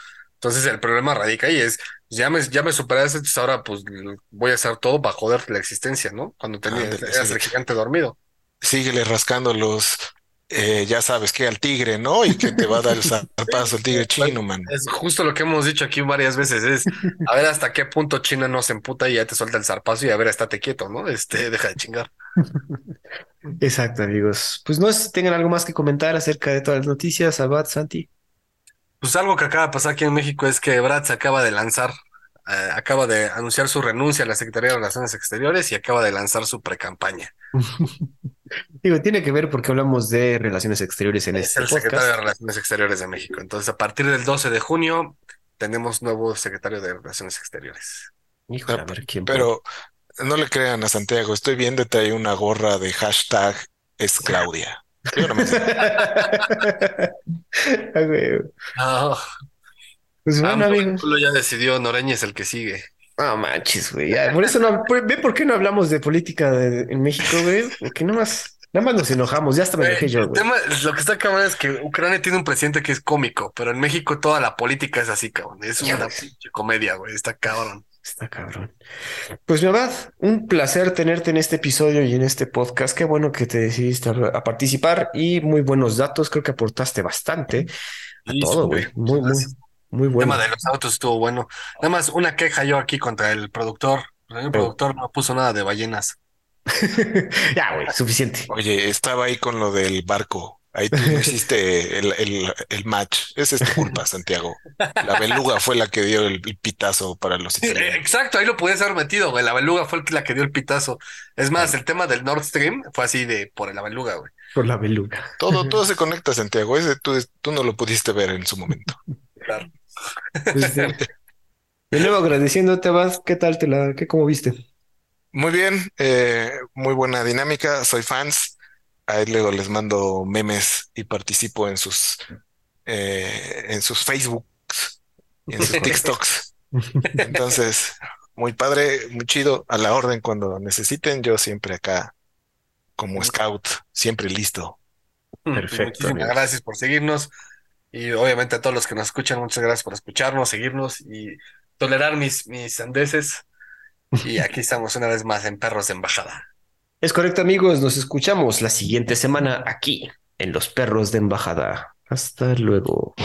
S2: Entonces el problema radica ahí es, ya me, ya me superaste, entonces ahora pues voy a hacer todo para joder la existencia, ¿no? Cuando tenías,
S3: Ándale,
S2: eras
S3: sí.
S2: el gigante dormido.
S3: Síguele rascando los, eh, ya sabes que al tigre, ¿no? Y que te va a dar el zarpazo el tigre chino, man.
S2: Es justo lo que hemos dicho aquí varias veces, es a ver hasta qué punto China no se emputa y ya te suelta el zarpazo y a ver, estate quieto, ¿no? Este, deja de chingar.
S1: Exacto, amigos. Pues no sé si tengan algo más que comentar acerca de todas las noticias, Abad, Santi.
S2: Pues algo que acaba de pasar aquí en México es que Brad se acaba de lanzar, eh, acaba de anunciar su renuncia a la Secretaría de Relaciones Exteriores y acaba de lanzar su precampaña.
S1: Digo, tiene que ver porque hablamos de relaciones exteriores en
S2: Es
S1: este
S2: el secretario de. Relaciones Exteriores de México. Entonces, a partir del 12 de junio, tenemos nuevo secretario de Relaciones Exteriores.
S1: Híjole, quién.
S3: Pero no le crean a Santiago, estoy viendo trae una gorra de hashtag es Claudia. No.
S1: Ah.
S2: No,
S1: Pues bueno.
S2: Ah, ya decidió, Noreña es el que sigue.
S1: No manches, güey. Por eso no, ve por qué no hablamos de política de- en México, güey. Porque nada más, nada más nos enojamos. Ya hasta me enojé yo,
S2: el
S1: güey.
S2: tema, lo que está cabrón es que Ucrania tiene un presidente que es cómico, pero en México toda la política es así, cabrón. Es una pinche comedia, güey. Está cabrón.
S1: Está cabrón. Pues mi abad, un placer tenerte en este episodio y en este podcast. Qué bueno que te decidiste a, a participar y muy buenos datos. Creo que aportaste bastante a
S2: Sí,
S1: todo, güey. Muy, muy, muy
S2: El
S1: bueno.
S2: tema de los autos estuvo bueno. Nada más una queja yo aquí contra el productor. El productor no puso nada de ballenas.
S1: Ya, güey, suficiente.
S3: Oye, estaba ahí con lo del barco. Ahí tú no hiciste el, el, el match. Esa es tu culpa, Santiago. La beluga fue la que dio el, el pitazo para los
S2: Eh,
S3: italianos.
S2: Exacto, ahí lo podías haber metido, güey. La beluga fue el que- la que dio el pitazo. Es más, el tema del Nord Stream fue así de por la beluga, güey.
S1: Por la beluga.
S3: Todo, todo se conecta, Santiago. Ese tú, tú no lo pudiste ver en su momento.
S2: Claro.
S1: Este, de nuevo agradeciéndote, Abad. ¿Qué tal te la, qué, cómo viste?
S3: Muy bien, eh, muy buena dinámica. Soy fans. Ahí luego les mando memes y participo en sus eh, en sus Facebooks y en sus TikToks. Entonces, muy padre, muy chido, a la orden cuando necesiten. Yo siempre acá como scout, siempre listo.
S1: Perfecto,
S2: Muchísimas
S1: amigos.
S2: gracias por seguirnos. Y obviamente a todos los que nos escuchan, muchas gracias por escucharnos, seguirnos y tolerar mis, mis andeses. Y aquí estamos una vez más en Perros de Embajada.
S1: Es correcto, amigos. Nos escuchamos la siguiente semana aquí en Los Perros de Embajada. Hasta luego.